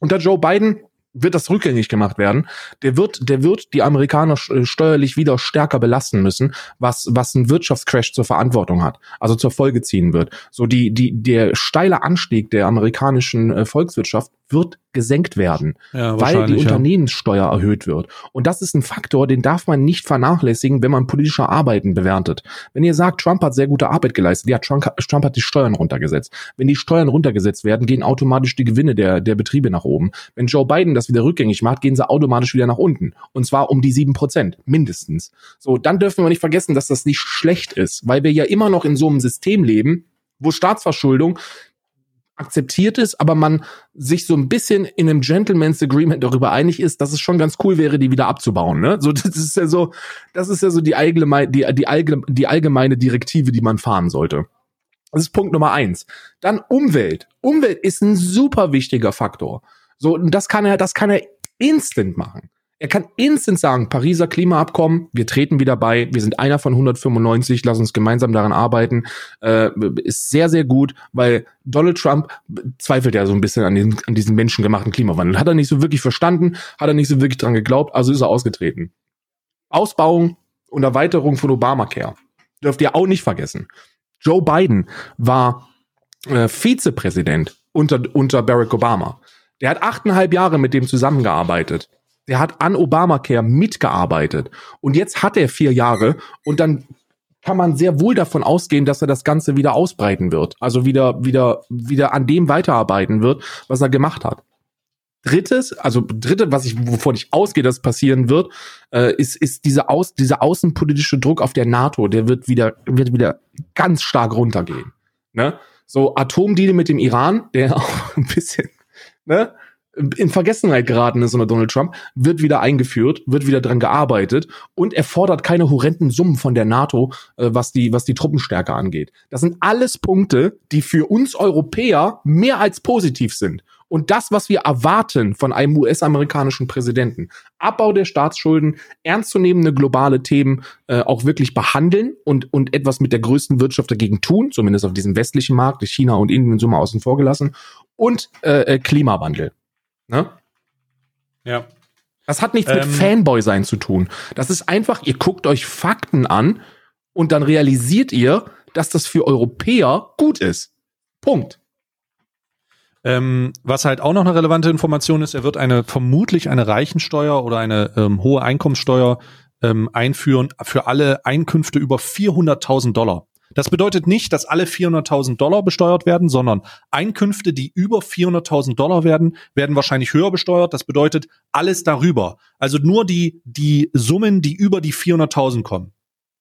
Unter Joe Biden wird das rückgängig gemacht werden. Der wird, der wird die Amerikaner äh, steuerlich wieder stärker belasten müssen, was, was ein Wirtschaftscrash zur Verantwortung hat, also zur Folge ziehen wird. So die, die, der steile Anstieg der amerikanischen äh, Volkswirtschaft wird gesenkt werden, ja, weil die Unternehmenssteuer ja. erhöht wird. Und das ist ein Faktor, den darf man nicht vernachlässigen, wenn man politische Arbeiten bewertet. Wenn ihr sagt, Trump hat sehr gute Arbeit geleistet, ja, Trump, Trump hat die Steuern runtergesetzt. Wenn die Steuern runtergesetzt werden, gehen automatisch die Gewinne der, der Betriebe nach oben. Wenn Joe Biden das wieder rückgängig macht, gehen sie automatisch wieder nach unten. Und zwar um die sieben Prozent, mindestens. So, dann dürfen wir nicht vergessen, dass das nicht schlecht ist, weil wir ja immer noch in so einem System leben, wo Staatsverschuldung akzeptiert ist, aber man sich so ein bisschen in einem Gentleman's Agreement darüber einig ist, dass es schon ganz cool wäre, die wieder abzubauen. Ne? So, das ist ja so, das ist ja so die allgemeine, die, die, allgemeine, die allgemeine Direktive, die man fahren sollte. Das ist Punkt Nummer eins. Dann Umwelt. Umwelt ist ein super wichtiger Faktor. So, das kann er, das kann er instant machen. Er kann instant sagen, Pariser Klimaabkommen, wir treten wieder bei, wir sind einer von 195, lass uns gemeinsam daran arbeiten, äh, ist sehr, sehr gut, weil Donald Trump zweifelt ja so ein bisschen an, den, an diesen menschengemachten Klimawandel. Hat er nicht so wirklich verstanden, hat er nicht so wirklich dran geglaubt, also ist er ausgetreten. Ausbauung und Erweiterung von Obamacare. Dürft ihr auch nicht vergessen. Joe Biden war äh, Vizepräsident unter, unter Barack Obama. Der hat achteinhalb Jahre mit dem zusammengearbeitet. Der hat an Obamacare mitgearbeitet. Und jetzt hat er vier Jahre und dann kann man sehr wohl davon ausgehen, dass er das Ganze wieder ausbreiten wird. Also wieder, wieder, wieder an dem weiterarbeiten wird, was er gemacht hat. Drittes, also dritte, was ich, wovon ich ausgehe, dass passieren wird, äh, ist, ist diese Aus, dieser außenpolitische Druck auf der NATO, der wird wieder, wird wieder ganz stark runtergehen. Ne? So Atomdeal mit dem Iran, der auch ein bisschen, ne? In Vergessenheit geraten ist unter Donald Trump, wird wieder eingeführt, wird wieder dran gearbeitet und er fordert keine horrenden Summen von der NATO, äh, was die, was die Truppenstärke angeht. Das sind alles Punkte, die für uns Europäer mehr als positiv sind. Und das, was wir erwarten von einem US-amerikanischen Präsidenten, Abbau der Staatsschulden, ernstzunehmende globale Themen äh, auch wirklich behandeln und, und etwas mit der größten Wirtschaft dagegen tun, zumindest auf diesem westlichen Markt, China und Indien so mal außen vor gelassen, und äh, äh Klimawandel. Ne? Ja. Das hat nichts ähm, mit Fanboy sein zu tun. Das ist einfach, ihr guckt euch Fakten an und dann realisiert ihr, dass das für Europäer gut ist. Punkt. Ähm, was halt auch noch eine relevante Information ist, er wird eine vermutlich eine Reichensteuer oder eine ähm, hohe Einkommenssteuer ähm, einführen für alle Einkünfte über 400.000 Dollar. Das bedeutet nicht, dass alle 400.000 Dollar besteuert werden, sondern Einkünfte, die über 400.000 Dollar werden, werden wahrscheinlich höher besteuert. Das bedeutet alles darüber. Also nur die, die Summen, die über die 400.000 kommen.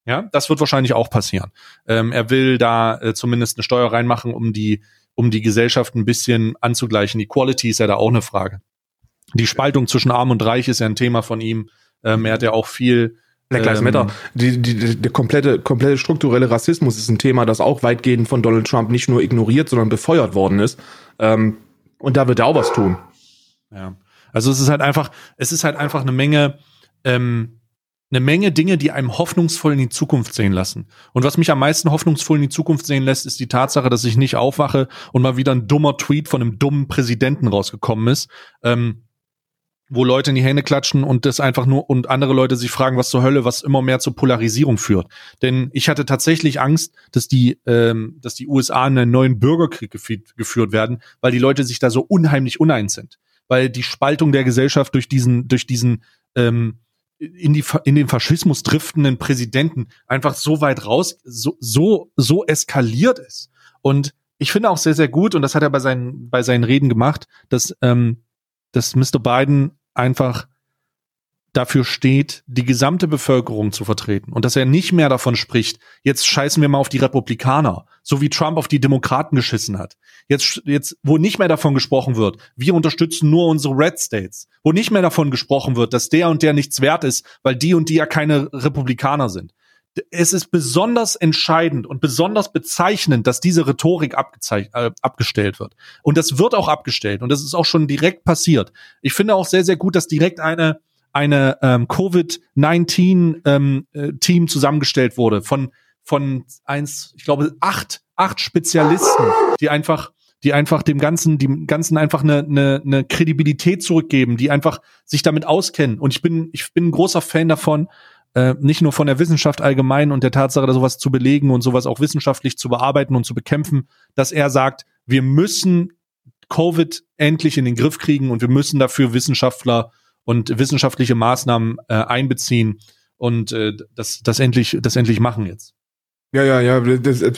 Ja, das wird wahrscheinlich auch passieren. Ähm, er will da äh, zumindest eine Steuer reinmachen, um die, um die Gesellschaft ein bisschen anzugleichen. Equality ist ja da auch eine Frage. Die Spaltung zwischen Arm und Reich ist ja ein Thema von ihm. Ähm, er hat ja auch viel Black Lives ähm, Matter. Die, die, die, der komplette, komplette strukturelle Rassismus ist ein Thema, das auch weitgehend von Donald Trump nicht nur ignoriert, sondern befeuert worden ist. Ähm, und da wird er auch was tun. Ja. Also es ist halt einfach, es ist halt einfach eine Menge, ähm, eine Menge Dinge, die einem hoffnungsvoll in die Zukunft sehen lassen. Und was mich am meisten hoffnungsvoll in die Zukunft sehen lässt, ist die Tatsache, dass ich nicht aufwache und mal wieder ein dummer Tweet von einem dummen Präsidenten rausgekommen ist. Ähm, wo Leute in die Hände klatschen und das einfach nur und andere Leute sich fragen, was zur Hölle, was immer mehr zur Polarisierung führt. Denn ich hatte tatsächlich Angst, dass die, ähm, dass die USA in einen neuen Bürgerkrieg geführt, geführt werden, weil die Leute sich da so unheimlich uneins sind, weil die Spaltung der Gesellschaft durch diesen, durch diesen ähm, in die in den Faschismus driftenden Präsidenten einfach so weit raus, so so so eskaliert ist. Und ich finde auch sehr sehr gut und das hat er bei seinen bei seinen Reden gemacht, dass ähm, dass Mr. Biden einfach dafür steht, die gesamte Bevölkerung zu vertreten und dass er nicht mehr davon spricht, jetzt scheißen wir mal auf die Republikaner, so wie Trump auf die Demokraten geschissen hat. Jetzt, jetzt, wo nicht mehr davon gesprochen wird, wir unterstützen nur unsere Red States, wo nicht mehr davon gesprochen wird, dass der und der nichts wert ist, weil die und die ja keine Republikaner sind es ist besonders entscheidend und besonders bezeichnend, dass diese Rhetorik äh, abgestellt wird. Und das wird auch abgestellt. Und das ist auch schon direkt passiert. Ich finde auch sehr, sehr gut, dass direkt eine, eine ähm, Covid-19 ähm, äh, zusammengestellt wurde von, von eins, ich glaube, acht, acht Spezialisten, die einfach die einfach dem Ganzen, dem Ganzen einfach eine, eine, eine Kredibilität zurückgeben, die einfach sich damit auskennen. Und ich bin, ich bin ein großer Fan davon, äh, nicht nur von der Wissenschaft allgemein und der Tatsache, sowas zu belegen und sowas auch wissenschaftlich zu bearbeiten und zu bekämpfen, dass er sagt, wir müssen Covid endlich in den Griff kriegen und wir müssen dafür Wissenschaftler und wissenschaftliche Maßnahmen äh, einbeziehen und äh, das, das endlich, das endlich machen jetzt. Ja, ja, ja, das, äh,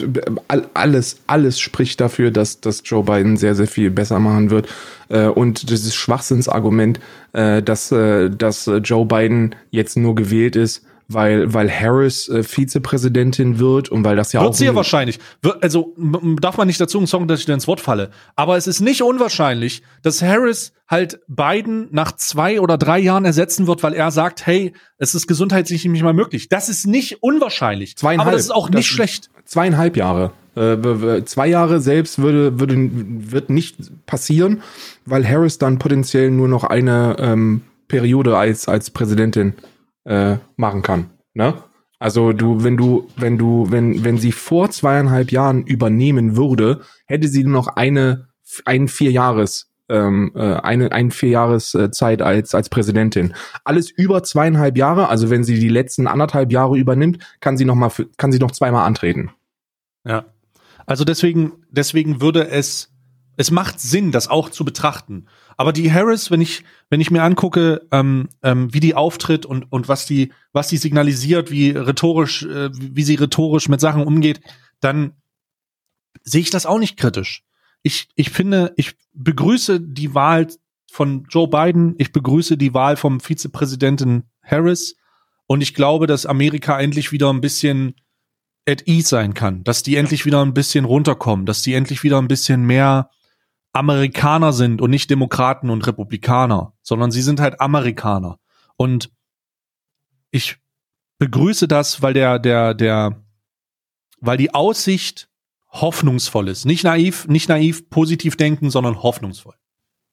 alles, alles spricht dafür, dass, dass Joe Biden sehr, sehr viel besser machen wird. Äh, und dieses Schwachsinnsargument, äh, dass, dass Joe Biden jetzt nur gewählt ist, weil, weil Harris äh, Vizepräsidentin wird und weil das ja wird auch. Wird sie ja wahrscheinlich. Also darf man nicht dazu sagen, dass ich dir ins Wort falle. Aber es ist nicht unwahrscheinlich, dass Harris halt Biden nach zwei oder drei Jahren ersetzen wird, weil er sagt, hey, es ist gesundheitlich nicht mehr möglich. Das ist nicht unwahrscheinlich. Zweieinhalb. Aber das ist auch nicht schlecht. Zweieinhalb Jahre. Äh, zwei Jahre selbst würde, würde, wird nicht passieren, weil Harris dann potenziell nur noch eine ähm, Periode als, als Präsidentin äh, machen kann. Ne? Also du, wenn du, wenn du, wenn, wenn sie vor zweieinhalb Jahren übernehmen würde, hätte sie nur noch eine, einen vier Jahres, ähm, äh, eine, ein vier Jahres äh, als, als Präsidentin. Alles über zweieinhalb Jahre, also wenn sie die letzten anderthalb Jahre übernimmt, kann sie noch mal, kann sie noch zweimal antreten. Ja. Also deswegen, deswegen würde es, es macht Sinn, das auch zu betrachten. Aber die Harris, wenn ich, wenn ich mir angucke, ähm, ähm, wie die auftritt und, und was die, was die signalisiert, wie rhetorisch, äh, wie sie rhetorisch mit Sachen umgeht, dann sehe ich das auch nicht kritisch. Ich, ich finde, ich begrüße die Wahl von Joe Biden, ich begrüße die Wahl vom Vizepräsidenten Harris und ich glaube, dass Amerika endlich wieder ein bisschen at ease sein kann, dass die endlich wieder ein bisschen runterkommen, dass die endlich wieder ein bisschen mehr Amerikaner sind und nicht Demokraten und Republikaner, sondern sie sind halt Amerikaner. Und ich begrüße das, weil der, der, der, weil die Aussicht hoffnungsvoll ist. Nicht naiv, nicht naiv positiv denken, sondern hoffnungsvoll.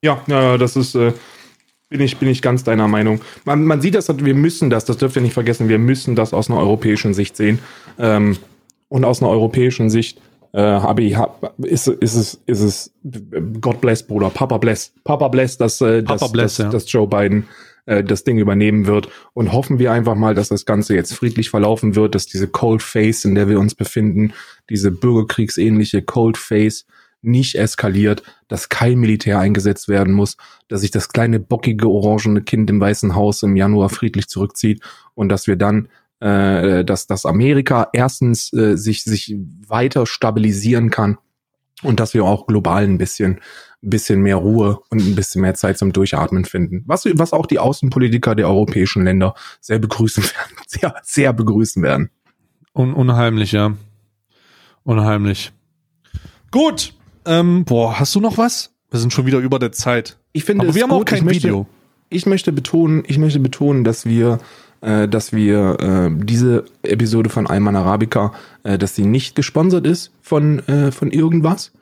Ja, ja, das ist, äh, bin ich, bin ich ganz deiner Meinung. Man, man sieht das, wir müssen das, das dürft ihr nicht vergessen, wir müssen das aus einer europäischen Sicht sehen. Ähm, und aus einer europäischen Sicht äh, habe ich, hab, ist, ist es, ist es, God bless, Bruder, Papa bless, Papa bless, dass, äh, Papa dass, bless, dass, ja. dass Joe Biden äh, das Ding übernehmen wird. Und hoffen wir einfach mal, dass das Ganze jetzt friedlich verlaufen wird, dass diese Cold Face, in der wir uns befinden, diese bürgerkriegsähnliche Cold Face nicht eskaliert, dass kein Militär eingesetzt werden muss, dass sich das kleine bockige orangene Kind im Weißen Haus im Januar friedlich zurückzieht und dass wir dann äh, dass, dass Amerika erstens äh, sich, sich weiter stabilisieren kann und dass wir auch global ein bisschen, bisschen mehr Ruhe und ein bisschen mehr Zeit zum Durchatmen finden. Was, was auch die Außenpolitiker der europäischen Länder sehr begrüßen werden, sehr, sehr begrüßen werden. Un unheimlich, ja. Unheimlich. Gut. Ähm, boah, hast du noch was? Wir sind schon wieder über der Zeit. Ich finde, Aber wir haben gut. auch kein ich möchte, Video. Ich möchte betonen, ich möchte betonen, dass wir äh, dass wir äh, diese Episode von Ayman Arabica, äh, dass sie nicht gesponsert ist von, äh, von irgendwas.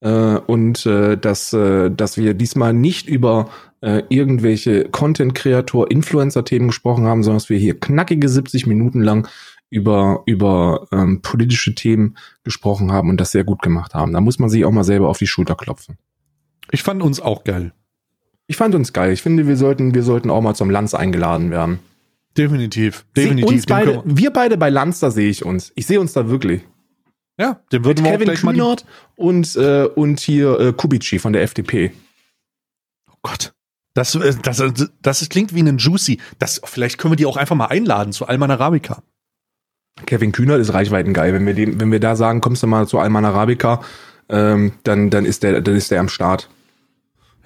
Äh, und äh, dass, äh, dass wir diesmal nicht über äh, irgendwelche Content-Kreator, Influencer-Themen gesprochen haben, sondern dass wir hier knackige 70 Minuten lang über, über ähm, politische Themen gesprochen haben und das sehr gut gemacht haben. Da muss man sich auch mal selber auf die Schulter klopfen. Ich fand uns auch geil. Ich fand uns geil. Ich finde, wir sollten, wir sollten auch mal zum Lanz eingeladen werden. Definitiv. Definitiv. Beide, wir- wir beide bei Lanz, da sehe ich uns. Ich sehe uns da wirklich. ja, Mit würden wir auch Kevin mal Kühnert und, äh, und hier äh, Kubici von der FDP. Oh Gott. Das, äh, das, äh, das klingt wie ein Juicy. Das, vielleicht können wir die auch einfach mal einladen zu Alman Arabica. Kevin Kühnert ist reichweitengeil. Wenn wir, dem, wenn wir da sagen, kommst du mal zu Alman Arabica, ähm, dann, dann, ist der, dann ist der am Start.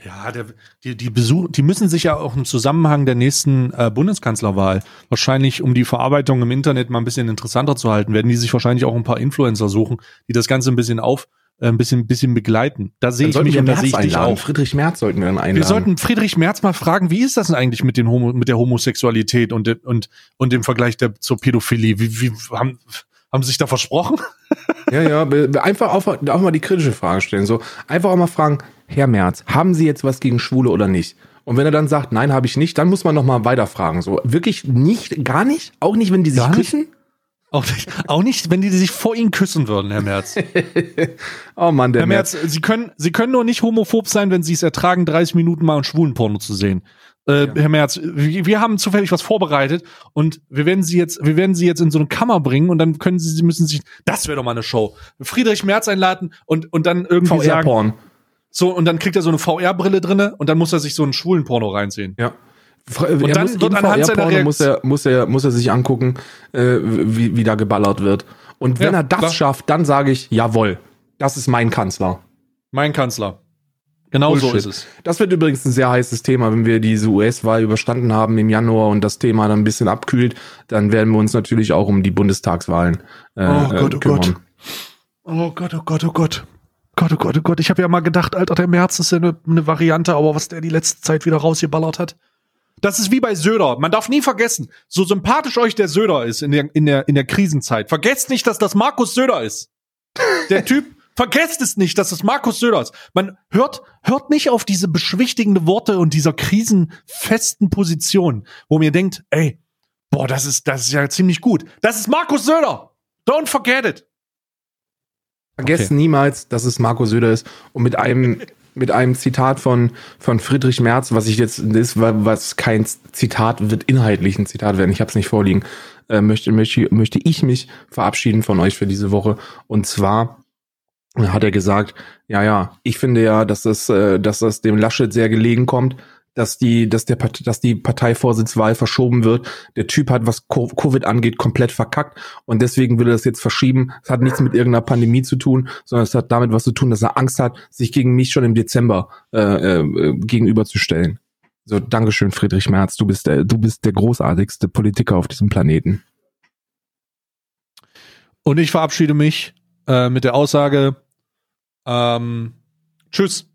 Ja, der, die, die, Besuch, die müssen sich ja auch im Zusammenhang der nächsten äh, Bundeskanzlerwahl wahrscheinlich, um die Verarbeitung im Internet mal ein bisschen interessanter zu halten, werden die sich wahrscheinlich auch ein paar Influencer suchen, die das Ganze ein bisschen auf, äh, ein bisschen, bisschen begleiten. Da sehe ich mich und da sehe ich dich auch. Friedrich Merz sollten wir dann einladen. Wir sollten Friedrich Merz mal fragen, wie ist das denn eigentlich mit, den Homo, mit der Homosexualität und, und, und dem Vergleich der, zur Pädophilie? Wie, wie haben, haben Sie sich da versprochen? Ja, ja, einfach auch, auch mal die kritische Frage stellen. So, einfach auch mal fragen, Herr Merz, haben Sie jetzt was gegen Schwule oder nicht? Und wenn er dann sagt, nein, habe ich nicht, dann muss man noch mal weiterfragen. So, wirklich nicht, gar nicht? Auch nicht, wenn die sich Gar nicht? küssen? Auch nicht, auch nicht, wenn die sich vor Ihnen küssen würden, Herr Merz. Oh Mann, der Herr Merz, Sie können, Sie können nur nicht homophob sein, wenn Sie es ertragen, 30 Minuten mal ein Schwulenporno zu sehen. Äh, Herr Merz, wir, wir haben zufällig was vorbereitet und wir werden Sie jetzt, wir werden Sie jetzt in so eine Kammer bringen und dann können Sie, Sie müssen sich, das wäre doch mal eine Show. Friedrich Merz einladen und, und dann irgendwie sagen, VR-Porn. so, und dann kriegt er so eine VR-Brille drinne und dann muss er sich so einen Schwulenporno reinziehen. Ja. Und dann wird anhand seiner muss er, muss er, muss er sich angucken, äh, wie, wie da geballert wird. Und wenn Ja, er das klar. schafft, dann sage ich, jawohl, das ist mein Kanzler. Mein Kanzler. Genau so Bullshit. ist es. Das wird übrigens ein sehr heißes Thema, wenn wir diese US-Wahl überstanden haben im Januar und das Thema dann ein bisschen abkühlt, dann werden wir uns natürlich auch um die Bundestagswahlen äh, Oh Gott, äh, oh kümmern. Gott. Oh Gott, oh Gott, oh Gott. Gott, oh Gott, oh Gott. Ich habe ja mal gedacht, Alter, der März ist ja eine, eine Variante, aber was der die letzte Zeit wieder rausgeballert hat. Das ist wie bei Söder. Man darf nie vergessen, so sympathisch euch der Söder ist in der, in der, in der Krisenzeit. Vergesst nicht, dass das Markus Söder ist. Der Typ, vergesst es nicht, dass das Markus Söder ist. Man hört, hört nicht auf diese beschwichtigende Worte und dieser krisenfesten Position, wo mir denkt, ey, boah, das ist, das ist ja ziemlich gut. Das ist Markus Söder. Don't forget it. Vergesst Okay. niemals, dass es Marco Söder ist und mit einem mit einem Zitat von von Friedrich Merz, was ich jetzt ist, was kein Zitat wird inhaltlich ein Zitat werden. Ich habe es nicht vorliegen. Äh, möchte möchte möchte ich mich verabschieden von euch für diese Woche und zwar hat er gesagt, ja ja, ich finde ja, dass das äh, dass das dem Laschet sehr gelegen kommt, dass die, dass der, dass die Parteivorsitzwahl verschoben wird. Der Typ hat, was Co- Covid angeht, komplett verkackt und deswegen will er das jetzt verschieben. Es hat nichts mit irgendeiner Pandemie zu tun, sondern es hat damit was zu tun, dass er Angst hat, sich gegen mich schon im Dezember äh, äh, gegenüberzustellen. So, Dankeschön, Friedrich Merz. Du bist der, du bist der großartigste Politiker auf diesem Planeten. Und ich verabschiede mich äh, mit der Aussage, ähm, tschüss.